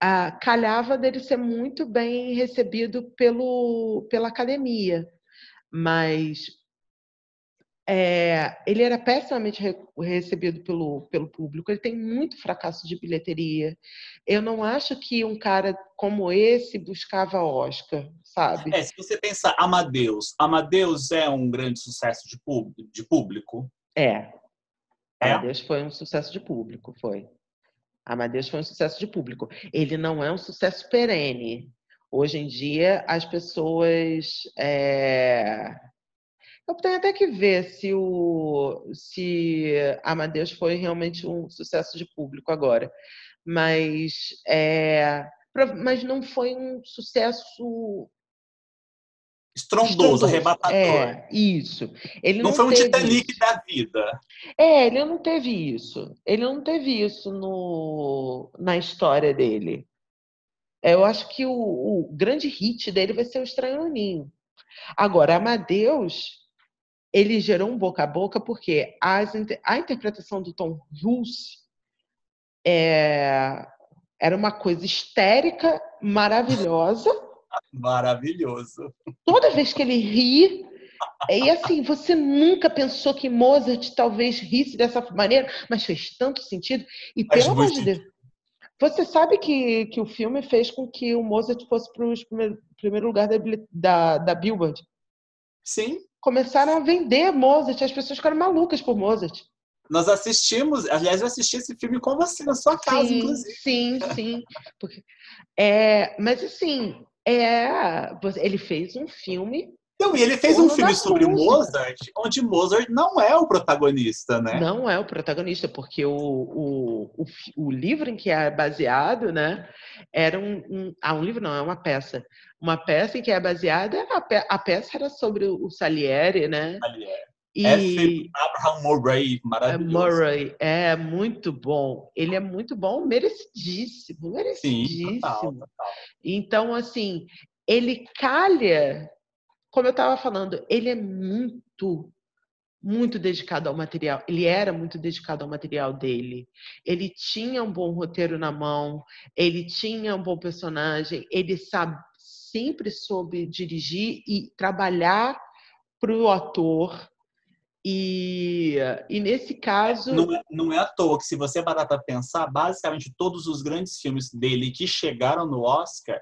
Ah, calhava dele ser muito bem recebido pelo, pela academia, mas é, ele era pessimamente re recebido pelo, pelo público, ele tem muito fracasso de bilheteria. Eu não acho que um cara como esse buscava Oscar, sabe? É, se você pensar Amadeus, Amadeus é um grande sucesso de, de público? É. é. Amadeus foi um sucesso de público, foi. Amadeus foi um sucesso de público. Ele não é um sucesso perene. Hoje em dia, as pessoas é eu tenho até que ver se o se Amadeus foi realmente um sucesso de público agora, mas é, mas não foi um sucesso estrondoso, arrebatador. É, isso. Ele não, não foi um Titanic isso. da vida. É, ele não teve isso. Ele não teve isso no, na história dele. Eu acho que o, o grande hit dele vai ser o Estranho Ninho. Agora, Amadeus, ele gerou um boca a boca porque as, a interpretação do Tom Hulse é, era uma coisa histérica, maravilhosa. (laughs) Maravilhoso. Toda vez que ele ri, e assim, você nunca pensou que Mozart talvez risse dessa maneira, mas fez tanto sentido. E pelo amor de Deus, você sabe que, que o filme fez com que o Mozart fosse para o primeiro, primeiro lugar da, da, da Billboard? Sim começaram a vender Mozart, as pessoas ficaram malucas por Mozart. Nós assistimos, aliás, eu assisti esse filme com você na sua casa, sim, inclusive. Sim, sim. Porque, é, mas assim, é, ele fez um filme. Não, e ele fez um filme sobre Mozart, onde Mozart não é o protagonista, né? Não é o protagonista, porque o, o, o, o livro em que é baseado, né, era um, um. Ah, um livro não, é uma peça uma peça em que é baseada, a, pe a peça era sobre o Salieri, né? Salieri. E... F. Abraham Murray, maravilhoso. Murray, é muito bom. Ele é muito bom, merecidíssimo, merecidíssimo. Sim, total, total. Então, assim, ele calha, como eu estava falando, ele é muito muito dedicado ao material. Ele era muito dedicado ao material dele. Ele tinha um bom roteiro na mão, ele tinha um bom personagem, ele sabe, sempre soube dirigir e trabalhar para o ator. E, e nesse caso. Não é, não é à toa que, se você parar para pensar, basicamente todos os grandes filmes dele que chegaram no Oscar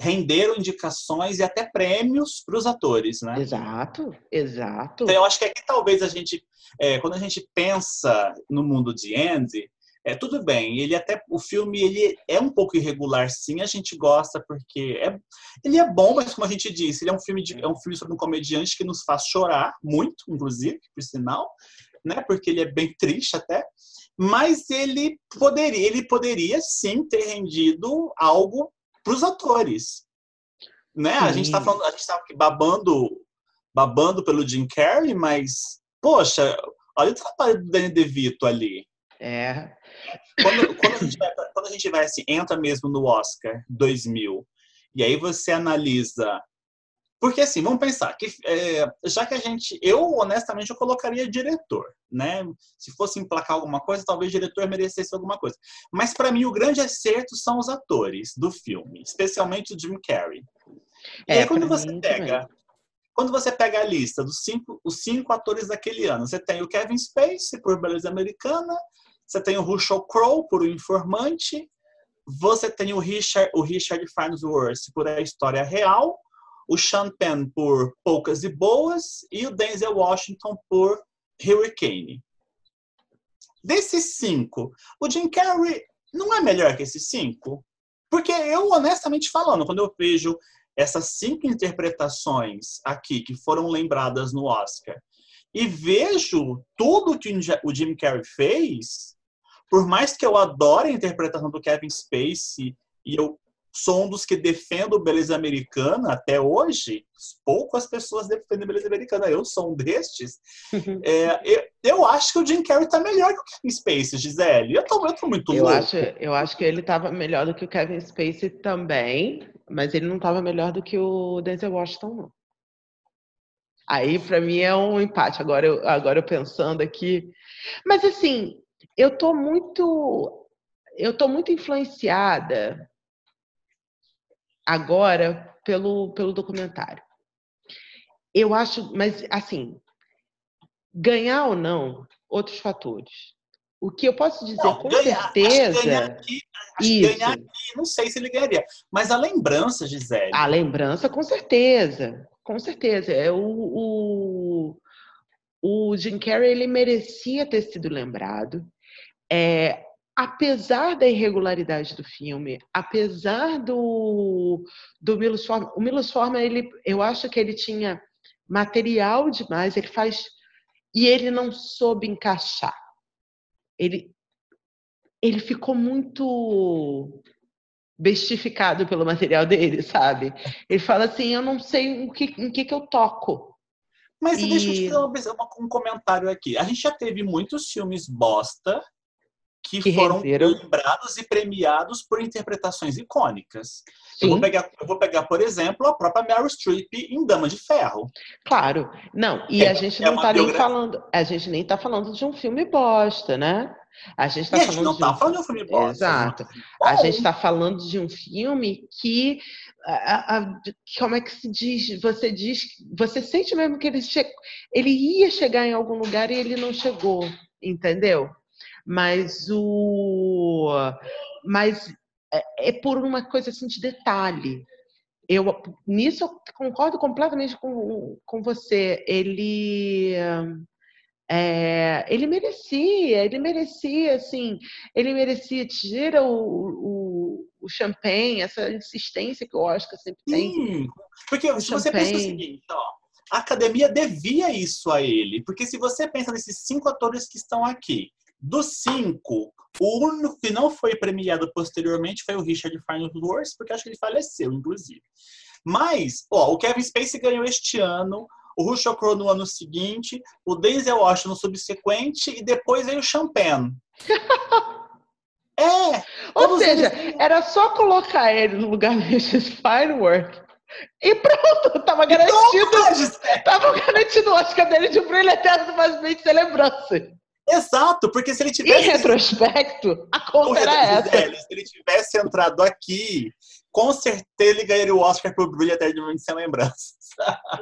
renderam indicações e até prêmios para os atores, né? Exato, exato. Então eu acho que aqui talvez a gente, é, quando a gente pensa no mundo de Andy, é tudo bem. Ele até o filme ele é um pouco irregular, sim. A gente gosta porque é, ele é bom, mas como a gente disse, ele é um filme de, é um filme sobre um comediante que nos faz chorar muito, inclusive, por sinal, né? Porque ele é bem triste até. Mas ele poderia, ele poderia sim ter rendido algo para os atores. Né? A gente está falando, a gente tá babando, babando pelo Jim Carrey, mas poxa, olha o trabalho do Danny DeVito ali. É. Quando, quando, a gente vai, quando a gente vai assim, entra mesmo no Oscar 2000, e aí você analisa porque assim, vamos pensar que é, já que a gente, eu honestamente eu colocaria diretor, né? Se fosse emplacar alguma coisa, talvez diretor merecesse alguma coisa. Mas para mim o grande acerto são os atores do filme, especialmente o Jim Carrey. É, e aí quando você pega, também. quando você pega a lista dos cinco, os cinco atores daquele ano, você tem o Kevin Spacey por Beleza Americana, você tem o Russell Crowe por O Informante, você tem o Richard, o Richard Farnsworth por A História Real o Sean Penn por Poucas e Boas e o Denzel Washington por Hurricane. Desses cinco, o Jim Carrey não é melhor que esses cinco? Porque eu, honestamente falando, quando eu vejo essas cinco interpretações aqui que foram lembradas no Oscar e vejo tudo que o Jim Carrey fez, por mais que eu adore a interpretação do Kevin Spacey e eu sou um dos que defendo beleza americana até hoje. Poucas pessoas defendem beleza americana. Eu sou um destes. (laughs) é, eu, eu, acho que o Jim Carrey tá melhor que o Kevin Spacey, Gisele. Eu tô, eu tô muito eu louco. Acho, eu acho que ele tava melhor do que o Kevin Spacey também, mas ele não tava melhor do que o Denzel Washington, não. Aí, para mim, é um empate. Agora eu, agora eu pensando aqui. Mas, assim, eu tô muito... Eu tô muito influenciada agora pelo, pelo documentário. Eu acho, mas assim, ganhar ou não, outros fatores. O que eu posso dizer não, com ganhar, certeza. Ganhar aqui, isso. ganhar aqui, não sei se ele ganharia. Mas a lembrança, Gisele. A lembrança, com certeza. Com certeza. É o, o, o Jim Carrey ele merecia ter sido lembrado. É, apesar da irregularidade do filme, apesar do, do Milos Forma, o Milos Forma, ele, eu acho que ele tinha material demais, ele faz e ele não soube encaixar. Ele, ele ficou muito bestificado pelo material dele, sabe? Ele fala assim, eu não sei o que, em que, que eu toco. Mas e... deixa eu te dar um comentário aqui. A gente já teve muitos filmes bosta que, que foram renderam. lembrados e premiados por interpretações icônicas. Eu vou, pegar, eu vou pegar, por exemplo, a própria Meryl Streep em Dama de Ferro. Claro. Não, e é, a gente é não está nem falando, a gente nem está falando de um filme bosta, né? A gente está falando, não de tá um... falando de um filme bosta. Exato. A gente está falando de um filme que a, a, como é que se diz? Você diz, você sente mesmo que ele, che... ele ia chegar em algum lugar e ele não chegou, entendeu? Mas o mas é, é por uma coisa assim de detalhe. Eu nisso eu concordo completamente com, com você. Ele é, ele merecia, ele merecia, assim, ele merecia, tira o, o, o champanhe, essa insistência que o Oscar sempre tem. Sim, porque o se champanhe. você pensa o seguinte, ó, a academia devia isso a ele, porque se você pensa nesses cinco atores que estão aqui, dos cinco, o único que não foi premiado posteriormente foi o Richard Farnsworth, porque acho que ele faleceu, inclusive. Mas, ó, o Kevin Spacey ganhou este ano, o Russell Crowe no ano seguinte, o Denzel Washington no subsequente e depois veio o Champagne. (laughs) é! Ou seja, eles... era só colocar ele no lugar desses firework e pronto, tava garantido. Tava garantido o Oscar dele de brilho eterno mais bem de lembrança. Exato, porque se ele tivesse. Em retrospecto, a conta era essa. se ele tivesse entrado aqui, com certeza ele ganharia o Oscar por Brilho Eternamente Sem Lembranças.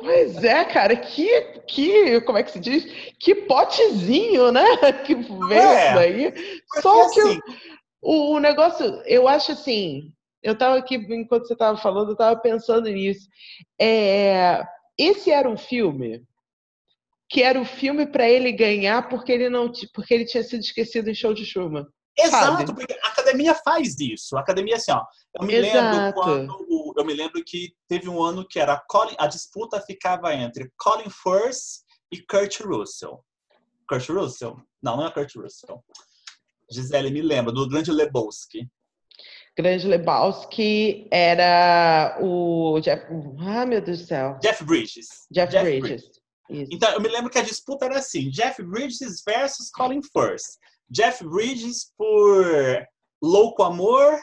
Pois é, cara, que, que. Como é que se diz? Que potezinho, né? (laughs) Que veio é, daí. Só assim, que o, o negócio, eu acho assim. Eu estava aqui, enquanto você estava falando, eu estava pensando nisso. É, esse era um filme que era o filme para ele ganhar porque ele não porque ele tinha sido esquecido em show de Truman. Exato, sabe? porque a academia faz isso. A academia assim, ó. Eu me Exato. lembro quando eu me lembro que teve um ano que era Colin, a disputa ficava entre Colin Firth e Kurt Russell. Kurt Russell? Não, não é Kurt Russell. Gisele me lembra do Grande Lebowski. Grande Lebowski era o Jeff. Ah, meu Deus do céu. Jeff Bridges. Jeff, Jeff Bridges. Bridges. Isso. Então, eu me lembro que a disputa era assim: Jeff Bridges versus Colin Firth. Jeff Bridges por Louco Amor,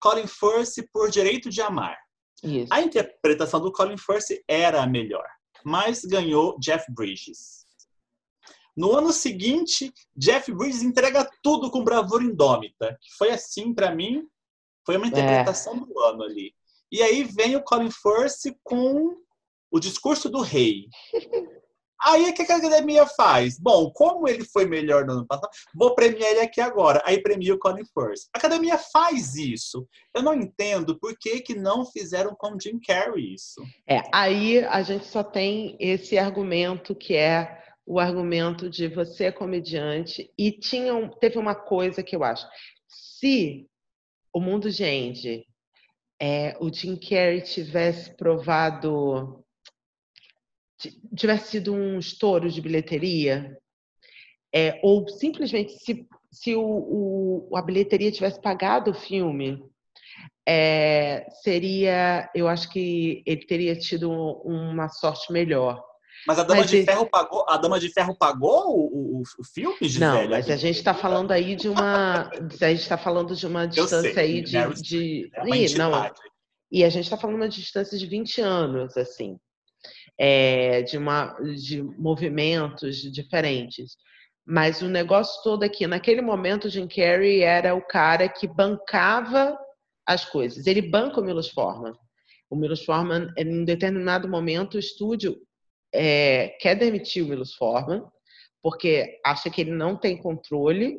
Colin Firth por Direito de Amar. Isso. A interpretação do Colin Firth era a melhor, mas ganhou Jeff Bridges. No ano seguinte, Jeff Bridges entrega tudo com bravura indômita, foi assim para mim, foi uma é. interpretação é. do ano ali. E aí vem o Colin Firth com o discurso do rei. (laughs) Aí o que a academia faz? Bom, como ele foi melhor no ano passado, vou premiar ele aqui agora. Aí premia o Colin Firth. A academia faz isso. Eu não entendo por que, que não fizeram com o Jim Carrey isso. É, aí a gente só tem esse argumento que é o argumento de você é comediante e tinha teve uma coisa que eu acho. Se o mundo Andy, é, o Jim Carrey tivesse provado tivesse sido um estouro de bilheteria, é, ou simplesmente se, se o, o, a bilheteria tivesse pagado o filme, é, seria, eu acho que ele teria tido uma sorte melhor. Mas a Dama mas de ele... Ferro pagou, a Dama de Ferro pagou o, o, o filme, Gisele? Não, mas a gente está falando aí de uma, a gente está falando de uma distância sei, aí de, de... É Ih, não, e a gente está falando de uma distância de 20 anos, assim é, de, uma, de movimentos diferentes. Mas o negócio todo aqui, naquele momento, Jim Carrey era o cara que bancava as coisas. Ele banca o Milos Forman. O Milos Forman, em um determinado momento, o estúdio é, quer demitir o Milos Forman, porque acha que ele não tem controle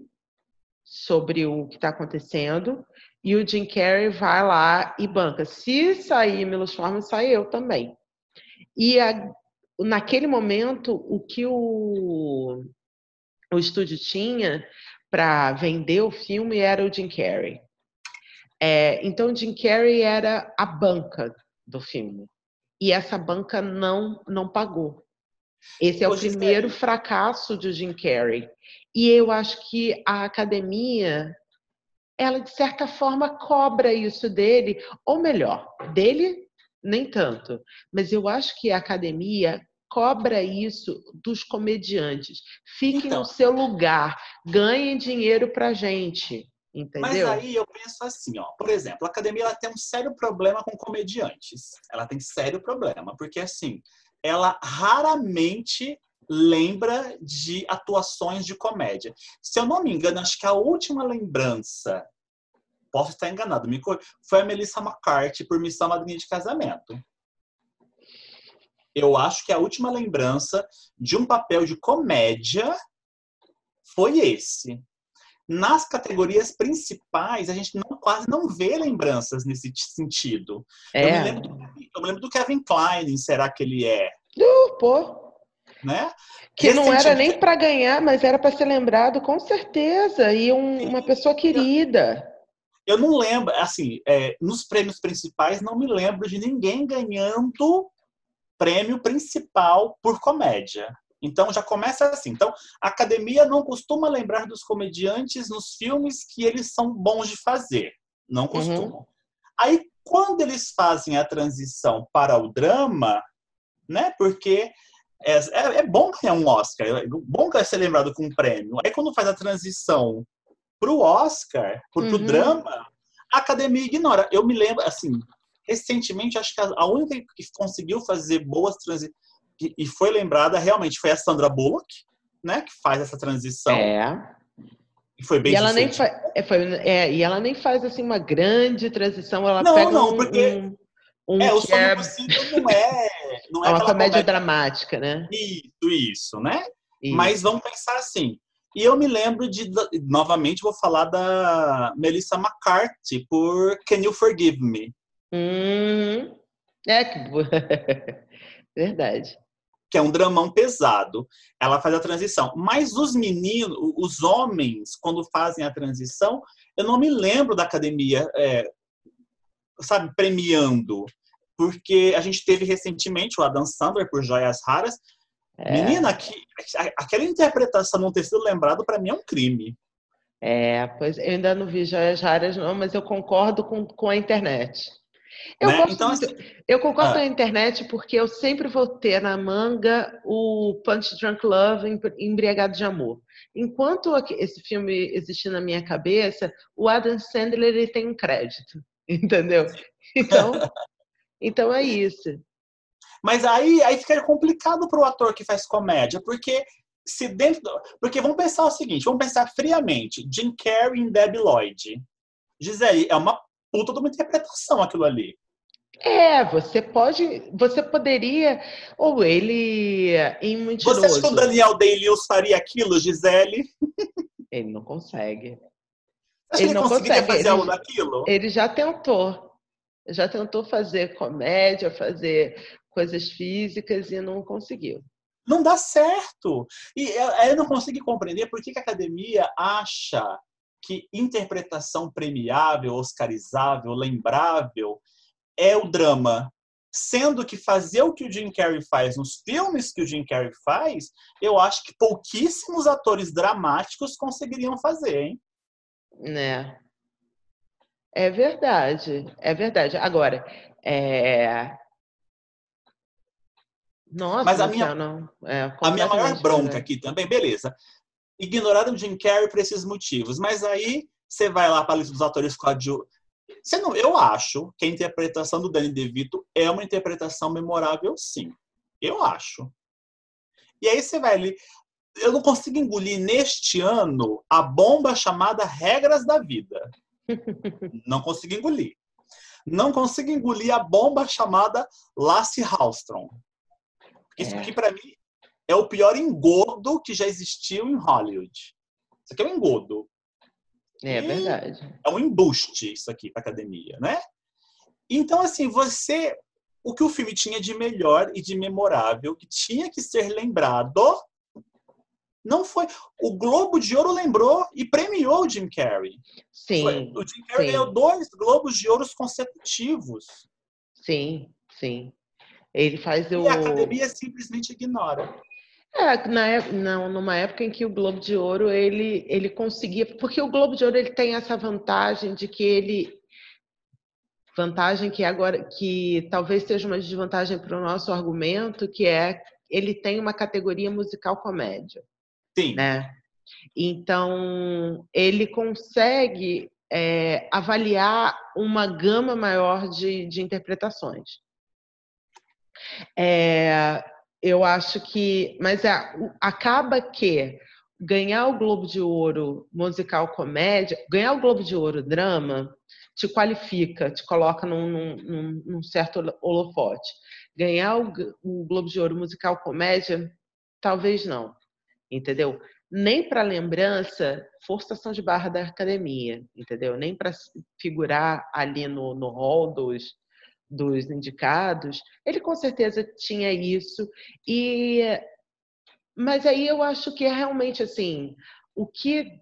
sobre o que está acontecendo, e o Jim Carrey vai lá e banca. Se sair Milos Forman, sai eu também. E a, naquele momento, o que o, o estúdio tinha para vender o filme era o Jim Carrey. É, então, Jim Carrey era a banca do filme. E essa banca não, não pagou. Esse é o primeiro fracasso de Jim Carrey. E eu acho que a academia, ela de certa forma cobra isso dele, ou melhor, dele nem tanto. Mas eu acho que a academia cobra isso dos comediantes. Fiquem então, no seu lugar, ganhem dinheiro pra gente. Entendeu? Mas aí eu penso assim, ó, por exemplo, a academia ela tem um sério problema com comediantes. Ela tem sério problema, porque assim, ela raramente lembra de atuações de comédia. Se eu não me engano, acho que a última lembrança posso estar enganado, me foi a Melissa McCarthy por Missão Madrinha de Casamento. Eu acho que a última lembrança de um papel de comédia foi esse. Nas categorias principais, a gente não, quase não vê lembranças nesse sentido. É. Eu, me lembro do, eu me lembro do Kevin Klein, será que ele é? Uh, pô. Né? Que não era nem para ganhar, mas era para ser lembrado, com certeza. E um, uma pessoa querida. Eu não lembro, assim, é, nos prêmios principais, não me lembro de ninguém ganhando prêmio principal por comédia. Então já começa assim. Então a academia não costuma lembrar dos comediantes nos filmes que eles são bons de fazer. Não uhum. costumam. Uhum. Aí quando eles fazem a transição para o drama, né? Porque é, é, é bom ganhar um Oscar, é bom ser lembrado com um prêmio. Aí quando faz a transição pro Oscar, pro, uhum. pro drama, a academia ignora. Eu me lembro, assim, recentemente, acho que a única que conseguiu fazer boas transições e foi lembrada realmente foi a Sandra Bullock, né, que faz essa transição. É. E foi bem e ela nem faz, é, foi, é, e ela nem faz assim uma grande transição, ela não, pega não, um, porque um, um é, o é... Possível não é, (laughs) não é, é uma comédia, comédia dramática, né? Isso, isso, né? Isso. Mas vamos pensar assim. E eu me lembro de, novamente, vou falar da Melissa McCarthy por Can You Forgive Me? Hum, é que (laughs) verdade que é um dramão pesado. Ela faz a transição. Mas os meninos, os homens, quando fazem a transição, eu não me lembro da academia, é, sabe, premiando. Porque a gente teve recentemente o Adam Sandler por Joias Raras. É. Menina, que, aquela interpretação não ter sido lembrado para mim é um crime. É, pois eu ainda não vi Joias Raras, não, mas eu concordo com, com a internet. Eu, né? então, muito, assim, eu concordo ah. com a internet porque eu sempre vou ter na manga o Punch Drunk Love Embriagado de Amor. Enquanto esse filme existe na minha cabeça, o Adam Sandler ele tem um crédito, (laughs) entendeu? Então, (laughs) então é isso. Mas aí, aí fica complicado para o ator que faz comédia, porque se dentro do... porque vamos pensar o seguinte, vamos pensar friamente, Jim Carrey em Debbie Lloyd. Gisele, é uma puta de uma interpretação aquilo ali. É, você pode, você poderia, ou ele em Mentiroso. Você acha que o Daniel Day-Lewis faria aquilo, Gisele? (laughs) Ele não consegue. Acho ele, ele não conseguiria consegue. fazer ele, algo daquilo? Ele já tentou. Já tentou fazer comédia, fazer coisas físicas e não conseguiu. Não dá certo. E eu não consigo compreender por que a academia acha que interpretação premiável, oscarizável, lembrável é o drama. Sendo que fazer o que o Jim Carrey faz nos filmes que o Jim Carrey faz, eu acho que pouquíssimos atores dramáticos conseguiriam fazer, hein? Né. É verdade, é verdade. Agora, é... Nossa, Mas a minha, não, é, a minha maior bronca aqui também, beleza ignoraram Jim Carrey por esses motivos. Mas aí você vai lá para a lista dos atores coadjuvantes. Você não, eu acho que a interpretação do Danny DeVito é uma interpretação memorável, sim. Eu acho. E aí você vai ali. Eu não consigo engolir neste ano a bomba chamada Regras da Vida. (laughs) não consigo engolir. Não consigo engolir a bomba chamada Lassie Hallstrom. Isso aqui, é. para mim, é o pior engodo que já existiu em Hollywood. Isso aqui é um engodo. É verdade. É um embuste isso aqui para academia, né? Então, assim, você. O que o filme tinha de melhor e de memorável, que tinha que ser lembrado, não foi. O Globo de Ouro lembrou e premiou o Jim Carrey. Sim. Foi. O Jim Carrey sim. ganhou dois Globos de Ouro consecutivos. Sim, sim. Ele faz o. E a academia simplesmente ignora. É, na, não, numa época em que o Globo de Ouro ele, ele conseguia, porque o Globo de Ouro ele tem essa vantagem de que ele vantagem que agora que talvez seja uma desvantagem para o nosso argumento, que é ele tem uma categoria musical comédia. Sim. Né? Então ele consegue é, avaliar uma gama maior de, de interpretações. É, eu acho que. Mas é, acaba que ganhar o Globo de Ouro musical comédia, ganhar o Globo de Ouro drama, te qualifica, te coloca num, num, num certo holofote. Ganhar o, o, Globo de Ouro musical comédia, talvez não. Entendeu? Nem para lembrança, forçação de barra da academia, entendeu? Nem para figurar ali no, no hall dos, dos indicados, ele com certeza tinha isso. E mas aí eu acho que é realmente assim, o que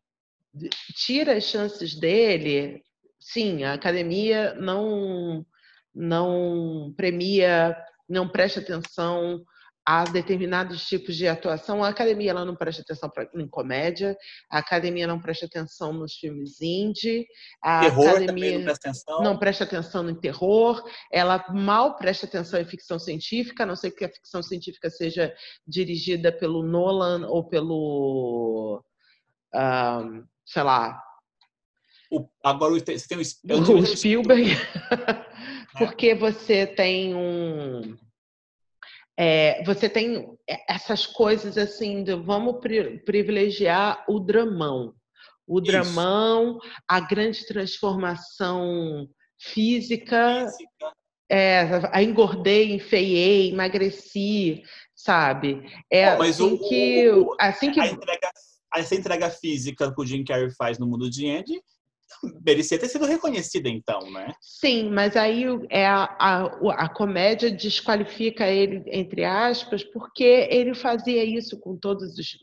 tira as chances dele, sim, a academia não não premia, não presta atenção há determinados tipos de atuação. A academia ela não presta atenção pra, em comédia, a academia não presta atenção nos filmes indie, a Terror academia não presta atenção. não presta atenção no terror, ela mal presta atenção em ficção científica, a não ser que a ficção científica seja dirigida pelo Nolan ou pelo. Um, sei lá. O, agora você tem o, o Spielberg. (laughs) porque você tem um é, você tem essas coisas assim de vamos privilegiar o dramão. O Isso. dramão, a grande transformação física. física. É, engordei, enfeiei, emagreci, sabe? É Bom, assim o, que. O, assim que... A entrega, essa entrega física que o Jim Carrey faz no mundo de Andy (laughs) merecia ter sido reconhecida então, né? Sim, mas aí é a, a, a comédia desqualifica ele, entre aspas, porque ele fazia isso com todos os.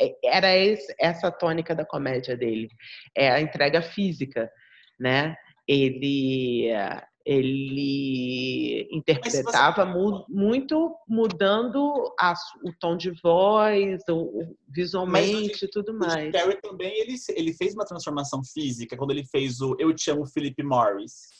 É, era esse, essa a tônica da comédia dele, é a entrega física, né? Ele ele interpretava você... mu muito mudando a, o tom de voz, o, o visualmente e tudo mais. O Terry também ele, ele fez uma transformação física quando ele fez o Eu Te Amo Felipe Morris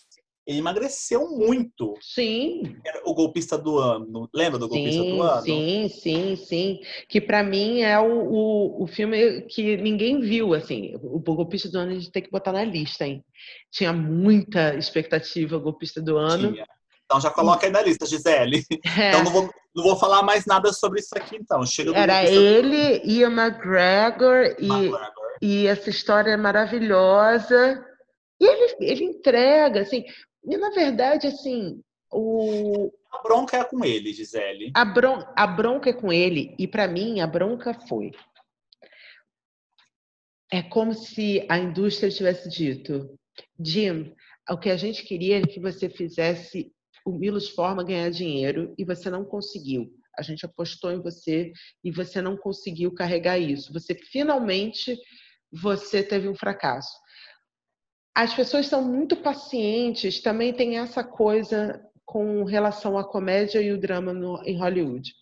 ele emagreceu muito. Sim. Era o golpista do ano. Lembra do golpista sim, do ano? Sim, sim, sim. Que para mim é o, o, o, filme que ninguém viu, assim. O golpista do ano a gente tem que botar na lista, hein? Tinha muita expectativa o golpista do ano. Tinha. Então já coloca aí na lista, Gisele. É. Então não vou, não vou falar mais nada sobre isso aqui, então. Chega Era ele, do... Ian McGregor, McGregor. E, e essa história é maravilhosa. E ele, ele entrega, assim, e, na verdade, assim, o... A bronca é com ele, Gisele. A, bron... a bronca é com ele, e para mim a bronca foi. É como se a indústria tivesse dito: Jim, o que a gente queria é que você fizesse o Milos Forma ganhar dinheiro e você não conseguiu. A gente apostou em você e você não conseguiu carregar isso. Você finalmente você teve um fracasso as pessoas são muito pacientes, também tem essa coisa com relação à comédia e o drama no, em Hollywood.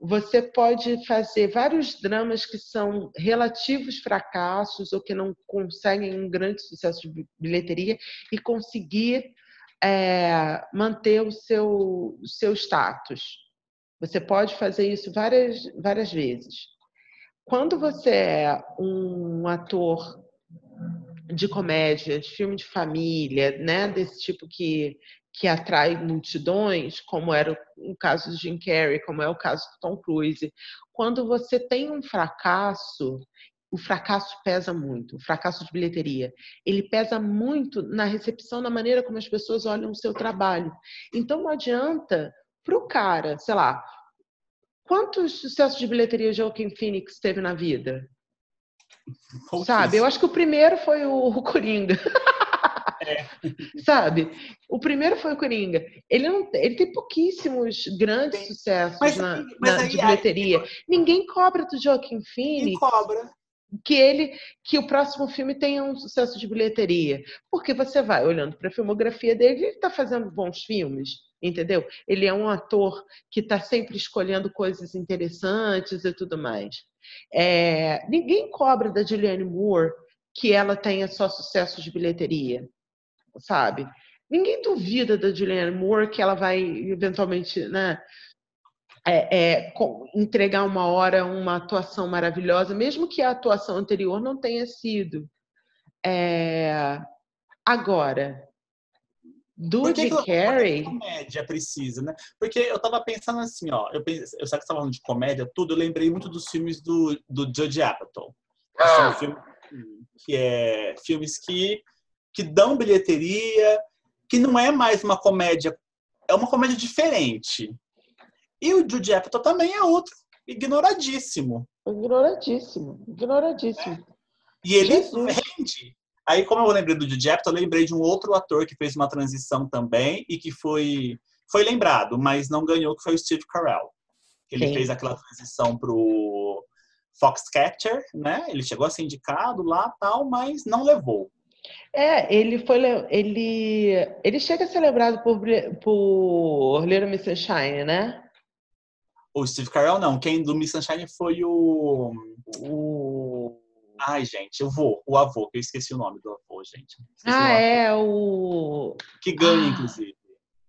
Você pode fazer vários dramas que são relativos fracassos ou que não conseguem um grande sucesso de bilheteria e conseguir é, manter o seu, o seu status. Você pode fazer isso várias, várias vezes. Quando você é um ator de comédia, de filme de família, né, desse tipo que, que atrai multidões, como era o caso do Jim Carrey, como é o caso do Tom Cruise. Quando você tem um fracasso, o fracasso pesa muito, o fracasso de bilheteria. Ele pesa muito na recepção, na maneira como as pessoas olham o seu trabalho. Então não adianta para o cara, sei lá, quantos sucessos de bilheteria Joaquim Phoenix teve na vida? Sabe? Eu acho que o primeiro foi o, Coringa. É. (laughs) Sabe? O primeiro foi o Coringa. Ele, não, ele tem pouquíssimos grandes sucessos mas, na, mas na, aí, de bilheteria. Aí, Ninguém cobra do Joaquim Phoenix. cobra. Que ele, que o próximo filme tenha um sucesso de bilheteria. Porque você vai olhando para a filmografia dele, ele está fazendo bons filmes, entendeu? Ele é um ator que está sempre escolhendo coisas interessantes e tudo mais. É, ninguém cobra da Julianne Moore que ela tenha só sucesso de bilheteria, sabe? Ninguém duvida da Julianne Moore que ela vai eventualmente, né? É, é, entregar uma hora uma atuação maravilhosa, mesmo que a atuação anterior não tenha sido. É, agora, do Jim Carrey. comédia precisa, né? Porque eu tava pensando assim, ó. Eu, pense, eu sei que você tava falando de comédia, tudo. Eu lembrei muito dos filmes do, do Judge Apatow. Ah. Filme, que é filmes que, que dão bilheteria, que não é mais uma comédia, é uma comédia diferente. E o Jude Apatow também é outro ignoradíssimo. Ignoradíssimo, ignoradíssimo. É. E ele Jesus. rende. Aí, como eu lembrei do Judd Apatow, eu lembrei de um outro ator que fez uma transição também e que foi, foi lembrado, mas não ganhou, que foi o Steve Carell. Ele Sim. fez aquela transição pro Foxcatcher, né? Ele chegou a ser indicado lá, tal, mas não levou. É, ele foi ele ele chega a ser lembrado por por Little Miss Sunshine, né? O Steve Carell não. Quem do Miss Sunshine foi o. O... Ai, gente, eu vou. O avô, que eu esqueci o nome do avô, gente. Esqueci o Ah, nome. é, o. Que ganha, Ah. inclusive.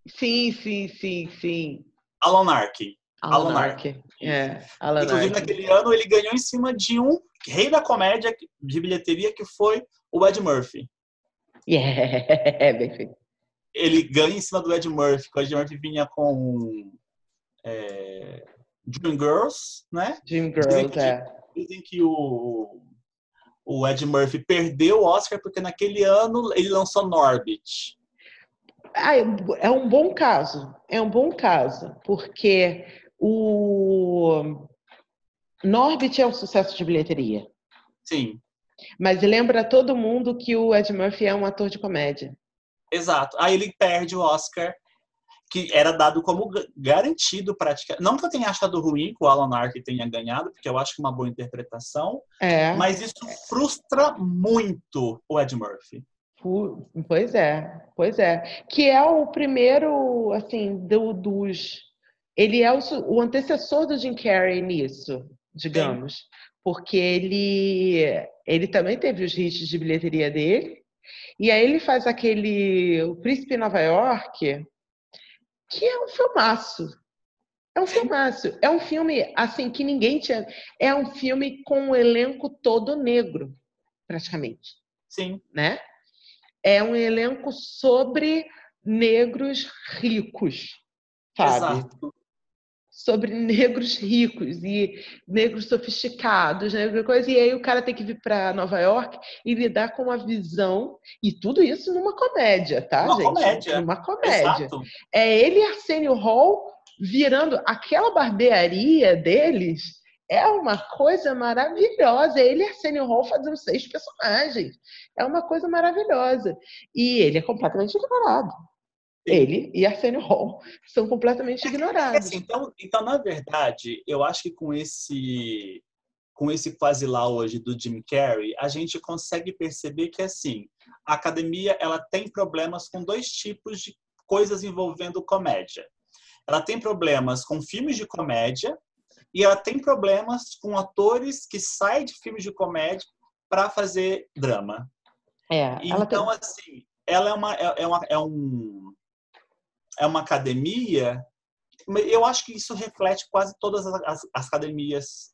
Sim, sim, sim, sim. Alan Arkin. Alan Alan Arkin. Arkin. É, Alan Inclusive, Arkin. naquele ano, ele ganhou em cima de um rei da comédia de bilheteria, que foi o Ed Murphy. Yeah, (laughs) bem feito. Ele ganha em cima do Ed Murphy, que o Ed Murphy vinha com é, Dreamgirls, né? Dream Dizem Girls, que- é. Dizem que o, o Ed Murphy perdeu o Oscar porque naquele ano ele lançou Norbit. Ah, é um bom caso. É um bom caso, porque o Norbit é um sucesso de bilheteria. Sim, Mas lembra todo mundo que o Ed Murphy é um ator de comédia. exato. Aí ele perde o Oscar, que era dado como ga- garantido praticamente. Não que eu tenha achado ruim que o Alan Arkin tenha ganhado, porque eu acho que é uma boa interpretação, É. mas isso frustra muito o Ed Murphy. Pois é, pois é. Que é o primeiro, assim, do- dos. Ele é o, o antecessor do Jim Carrey nisso, digamos. Porque ele, ele também teve os hits de bilheteria dele. E aí ele faz aquele O Príncipe em Nova York, que é um filmaço. É um filmaço. É um filme, assim, que ninguém tinha. É um filme com um elenco todo negro, praticamente Sim, né? É um elenco sobre negros ricos, sabe? exato. Sobre negros ricos e negros sofisticados, né? Coisa. E aí o cara tem que vir para Nova York e lidar com uma visão e tudo isso numa comédia, tá, Uma gente? comédia. Numa comédia. Exato. É ele e Arsenio Hall virando aquela barbearia deles. É uma coisa maravilhosa. Ele e Arsenio Hall fazendo seis personagens. É uma coisa maravilhosa. E ele é completamente ignorado. Ele e Arsenio Hall são completamente ignorados. Assim, então, então, na verdade, eu acho que com esse com esse quase lá hoje do Jim Carrey, a gente consegue perceber que assim, a academia ela tem problemas com dois tipos de coisas envolvendo comédia. Ela tem problemas com filmes de comédia e ela tem problemas com atores que saem de filmes de comédia para fazer drama. É, ela tem... Então, assim, ela é uma, é, é uma, é, um, é uma academia. Eu acho que isso reflete quase todas as, as, as academias,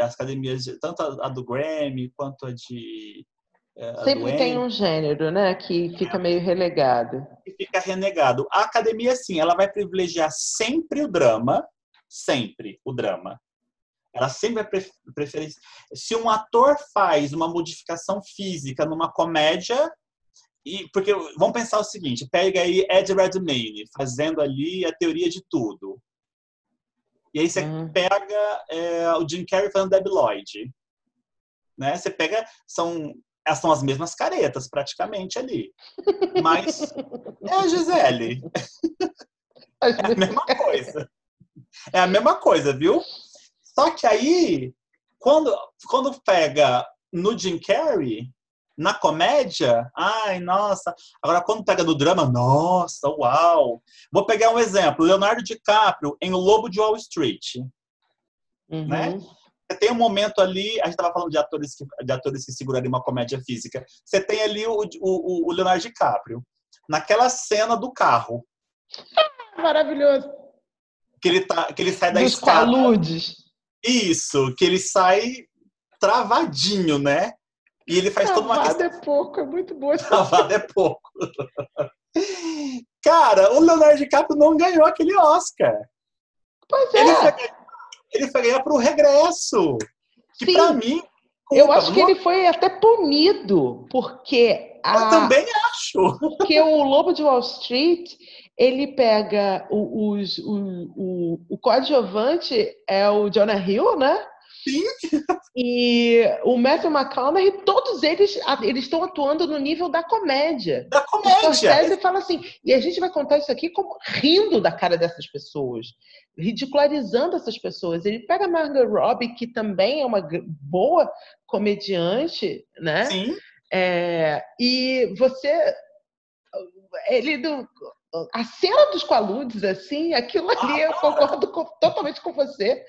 as academias, de- tanto a, a do Grammy quanto a de. eh, a Sempre tem Emmy, um gênero, né, que É. fica meio relegado. que fica renegado. A academia, sim, ela vai privilegiar sempre o drama, sempre o drama. Ela sempre vai pre- preferir. Se um ator faz uma modificação física numa comédia, e porque vamos pensar o seguinte: pega aí Ed Redmayne fazendo ali a teoria de tudo. E aí você Hum. pega é, o Jim Carrey fazendo Debi Lloyd. Né? Você pega. São, elas são as mesmas caretas, praticamente, ali. Mas (laughs) é a Gisele. É a mesma coisa. É a mesma coisa, viu? Só que aí, quando, quando pega no Jim Carrey, na comédia, ai, nossa. Agora, quando pega no drama, nossa, uau. Vou pegar um exemplo: Leonardo DiCaprio em O Lobo de Wall Street. Uhum. Né? Você tem um momento ali, a gente estava falando de atores que, de atores que segurariam uma comédia física. Você tem ali o, o, o Leonardo DiCaprio, naquela cena do carro, Maravilhoso. que ele, tá, que ele sai da Dos escada. Isso, que ele sai travadinho, né? E ele faz toda uma Travado questão. é pouco, é muito essa (laughs) Travado é pouco. Cara, o Leonardo DiCaprio não ganhou aquele Oscar. Pois Ele foi, é, ele foi ganhar pro regresso. Que Sim. pra mim. eu acho que ele foi até punido, porque, Eu a, também acho. porque o Lobo de Wall Street, ele pega os, o, o, o coadjuvante é o Jonah Hill, né? E o Matthew McConaughey, todos eles eles estão atuando no nível da comédia. Da O comédia. Scorsese fala assim, e a gente vai contar isso aqui como rindo da cara dessas pessoas, ridicularizando essas pessoas. Ele pega a Margot Robbie, que também é uma boa comediante, né? Sim. É, e você, ele não- a cena dos qualudes, assim, aquilo ali, eu concordo com, totalmente com você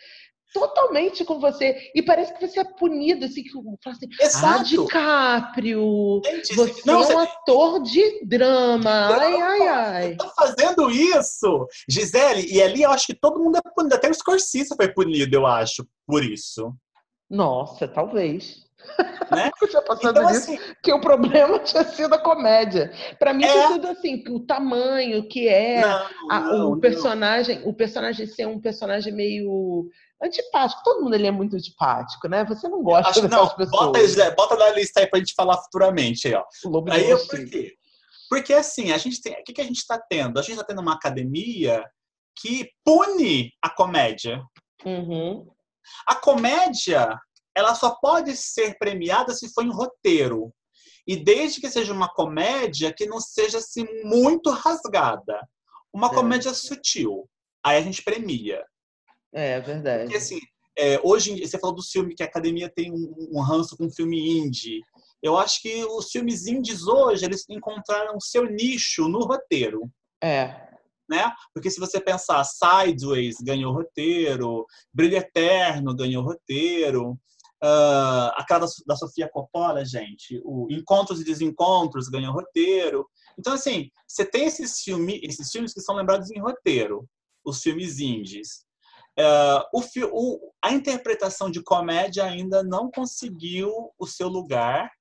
totalmente com você. E parece que você é punido, assim, que fala assim, ah, Exato. ah, DiCaprio, você não, é um você... ator de drama. Não, ai, ai, ai. Tá fazendo isso? Gisele, e ali eu acho que todo mundo é punido. Até o Scorsese foi punido, eu acho, por isso. Nossa, talvez. (laughs) Né? Eu tinha passado então, assim, que o problema (laughs) tinha sido a comédia. Para mim é... tinha sido assim, o tamanho que é não, a, o personagem, o personagem ser um personagem meio antipático. Todo mundo ele é muito antipático, né? Você não gosta Acho, dessas não, pessoas. Bota, bota na lista aí pra gente falar futuramente. Aí, ó. aí eu, por quê? Porque assim, a gente tem. O que, que a gente está tendo? A gente está tendo uma academia que pune a comédia. Uhum. A comédia, ela só pode ser premiada se for em roteiro. E desde que seja uma comédia que não seja assim muito rasgada. Uma é. comédia sutil. Aí a gente premia. É, é verdade. Porque assim, é, hoje você falou do filme que a academia tem um, um ranço com filme indie. Eu acho que os filmes indies hoje eles encontraram seu nicho no roteiro. É. Né? Porque se você pensar, Sideways ganhou roteiro, Brilho Eterno ganhou roteiro, uh, aquela da, da Sofia Coppola, gente, o Encontros e Desencontros ganhou roteiro. Então, assim, você tem esses, filme, esses filmes que são lembrados em roteiro, os filmes indies. Uh, o, o, a interpretação de comédia ainda não conseguiu o seu lugar.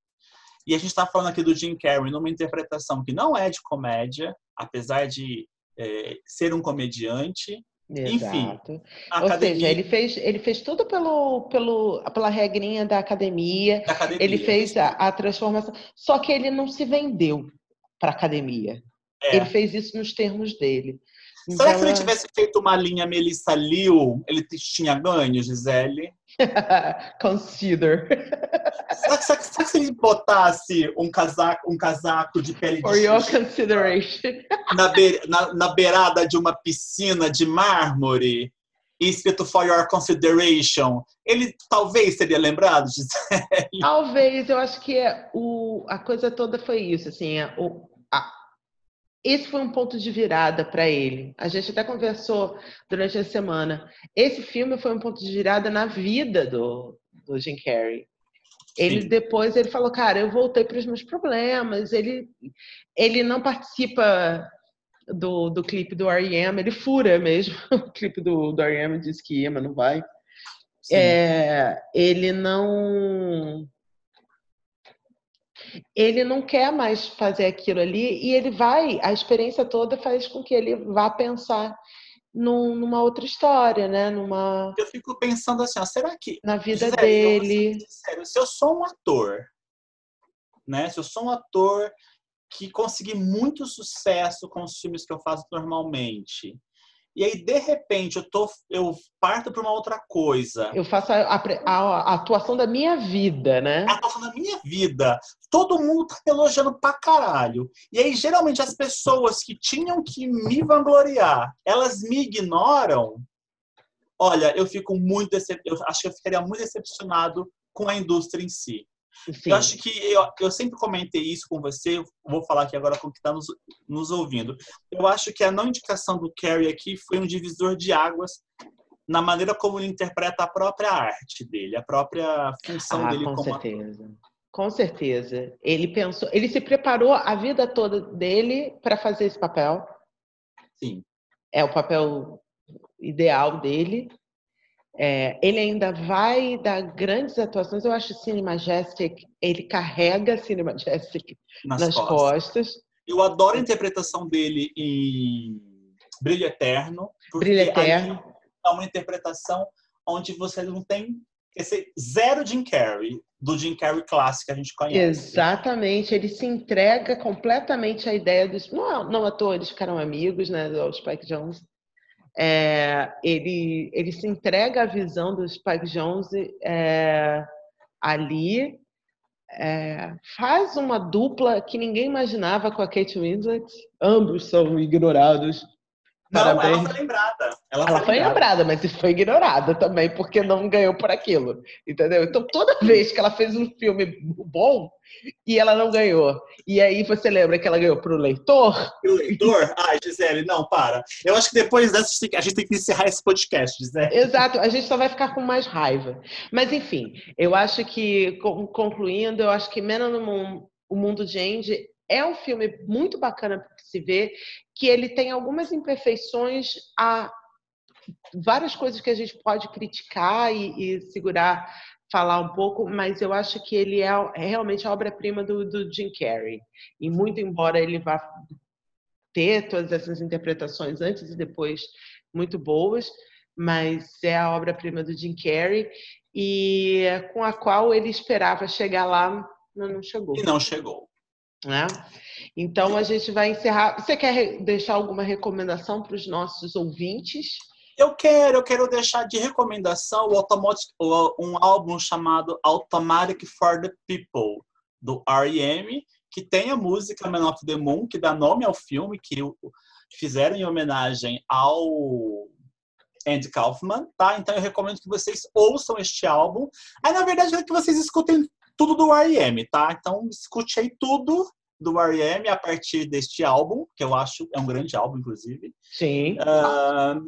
E a gente está falando aqui do Jim Carrey numa interpretação que não é de comédia, apesar de é, ser um comediante. Exato. Enfim. Ou academia... seja, ele fez, ele fez tudo pelo, pelo, pela regrinha da academia. Da academia. Ele fez a, a, transformação. Só que ele não se vendeu para a academia. É. Ele fez isso nos termos dele. Será que se ele tivesse feito uma linha Melissa Liu, ele tinha ganho, Gisele? (laughs) Consider. (laughs) Será, será, será, que se ele botasse um casaco, um casaco de pele For de your consideration. Na, be, na, na beirada de uma piscina de mármore e escrito For Your Consideration, ele talvez seria lembrado, Gisele? Talvez, eu acho que é, o, a coisa toda foi isso, assim, é, o, a, esse foi um ponto de virada para ele. A gente até conversou durante a semana. Esse filme foi um ponto de virada na vida do, do Jim Carrey. Ele Sim. depois ele falou, cara, eu voltei para os meus problemas. Ele ele não participa do, do clipe do R.E.M., ele fura mesmo. (laughs) O clipe do, do R.E.M. diz que ia, mas não vai. É, ele não ele não quer mais fazer aquilo ali e ele vai, a experiência toda faz com que ele vá pensar num, numa outra história, né? Numa... Eu fico pensando assim, ó, será que na vida dele, sério, se eu sou um ator, né? Se eu sou um ator que consegui muito sucesso com os filmes que eu faço normalmente, e aí, de repente, eu, tô, eu parto para uma outra coisa. Eu faço a, a, a, atuação da minha vida, né? A atuação da minha vida. Todo mundo tá elogiando pra caralho. E aí, geralmente, as pessoas que tinham que me vangloriar, elas me ignoram. Olha, eu fico muito decep... eu acho que eu ficaria muito decepcionado com a indústria em si. Sim. Eu acho que eu, eu sempre comentei isso com você, vou falar aqui agora com quem está nos, nos ouvindo. Eu acho que a não indicação do Carrie aqui foi um divisor de águas na maneira como ele interpreta a própria arte dele, a própria função ah, dele com como certeza. Ator. Com certeza. Ele pensou, ele se preparou a vida toda dele para fazer esse papel. Sim. É o papel ideal dele. É, ele ainda vai dar grandes atuações. Eu acho Cine Majestic, ele carrega Cine Majestic nas, nas costas. costas. Eu adoro a interpretação dele em Brilho Eterno. Brilho Eterno. É uma interpretação onde você não tem esse zero Jim Carrey, do Jim Carrey clássico que a gente conhece. Exatamente, ele se entrega completamente à ideia dos. Não, não à toa, eles ficaram amigos, né? O Spike Jones é, ele, ele se entrega à visão do Spike Jones é, ali, é, faz uma dupla que ninguém imaginava com a Kate Winslet. Ambos são ignorados Não, Parabéns. ela foi lembrada. Ela, Ela foi lembrada, mas foi ignorada também, porque não ganhou por aquilo. Entendeu? Então, toda vez que ela fez um filme bom e ela não ganhou, e aí você lembra que ela ganhou pro leitor, O leitor? Ai, Gisele, não, para. Eu acho que depois dessa a gente tem que- encerrar esse podcast, Gisele. Exato, a gente só vai ficar com mais raiva. Mas enfim, eu acho que, con- concluindo, eu acho que Men on the Moon, O Mundo de Andy, é um filme muito bacana para se ver, que ele tem algumas imperfeições, a várias coisas que a gente pode criticar e, e segurar, falar um pouco, mas eu acho que ele é, é realmente a obra-prima do, do Jim Carrey. E muito embora ele vá ter todas essas interpretações antes e depois muito boas, mas é a obra-prima do Jim Carrey e com a qual ele esperava chegar lá, mas não chegou. E não chegou. Né? Então a gente vai encerrar. Você quer deixar alguma recomendação para os nossos ouvintes? Eu quero, eu quero deixar de recomendação um álbum chamado Automatic for the People, do R.E.M., que tem a música Man of the Moon, que dá nome ao filme, que fizeram em homenagem ao Andy Kaufman, tá? Então eu recomendo que vocês ouçam este álbum. Aí, na verdade, quero que vocês escutem tudo do R.E.M., tá? Então, escute aí tudo do R.E.M. a partir deste álbum, que eu acho é um grande álbum, inclusive. Sim, Ah,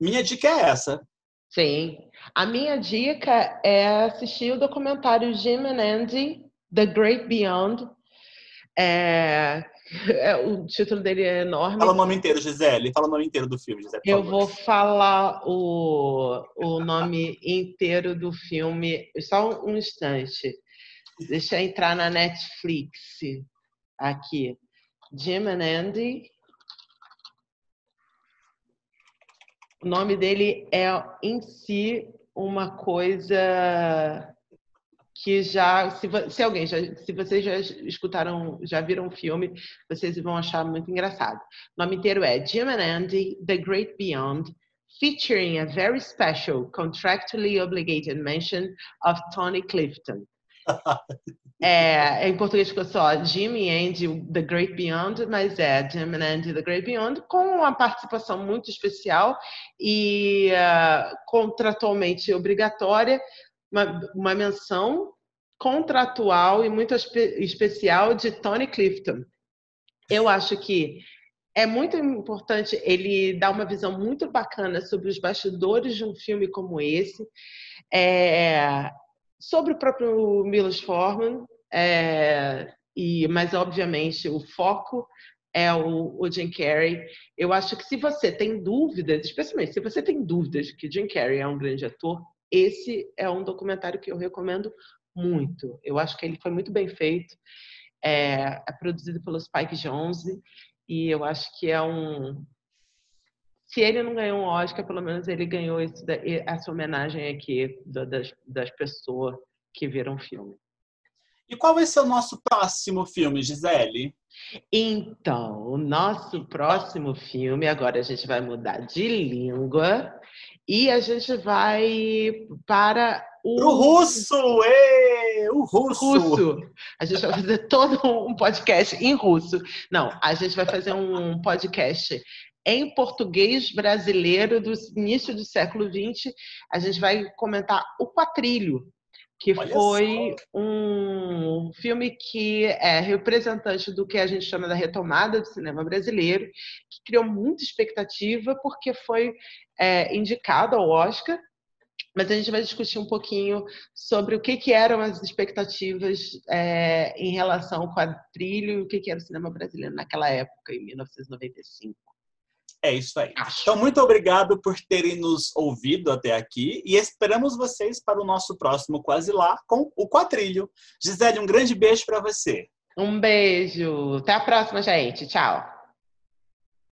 minha dica é essa. sim. A minha dica é assistir o documentário Jim and Andy, The Great Beyond. É, é, o título dele é enorme. Fala o nome inteiro, Gisele. Fala o nome inteiro do filme, Gisele. Eu favor. vou falar o, o nome inteiro do filme. Só um instante. Deixa eu entrar na Netflix aqui. Jim and Andy. O nome dele é em si uma coisa que já, se, se alguém já, se vocês já escutaram, já viram o filme, vocês vão achar muito engraçado. O nome inteiro é Jim and Andy, The Great Beyond, featuring a very special contractually obligated mention of Tony Clifton. É, em português ficou só Jim e Andy, The Great Beyond, mas é Jim and The Great Beyond, com uma participação muito especial e ah, contratualmente obrigatória, uma, uma menção contratual e muito espe- especial de Tony Clifton. Eu acho que é muito importante ele dar uma visão muito bacana sobre os bastidores de um filme como esse, é, sobre o próprio Milos Forman, é, e, mas obviamente o foco é o, o Jim Carrey. Eu acho que se você tem dúvidas, especialmente se você tem dúvidas que Jim Carrey é um grande ator, esse é um documentário que eu recomendo muito. Eu acho que ele foi muito bem feito. É, é produzido pelo Spike Jonze e eu acho que é um. Se ele não ganhou um Oscar, pelo menos ele ganhou essa homenagem aqui da- das, das pessoas que viram o filme. E qual vai ser o nosso próximo filme, Gisele? Então, o nosso próximo filme, agora a gente vai mudar de língua e a gente vai para o Pro russo! Ê, o russo! russo. A gente vai fazer todo um podcast em russo. Não, a gente vai fazer um podcast em português brasileiro do início do século XX. A gente vai comentar O Quatrilho, que Olha foi um filme que é representante do que a gente chama da retomada do cinema brasileiro, que criou muita expectativa porque foi é, indicado ao Oscar mas a gente vai discutir um pouquinho sobre o que, que eram as expectativas é, em relação ao quadrilho e o que, que era o cinema brasileiro naquela época, em 1995. É isso aí. Acho. Então, muito obrigado por terem nos ouvido até aqui e esperamos vocês para o nosso próximo Quase Lá com o Quatrilho. Gisele, um grande beijo para você. Um beijo. Até a próxima, gente. Tchau.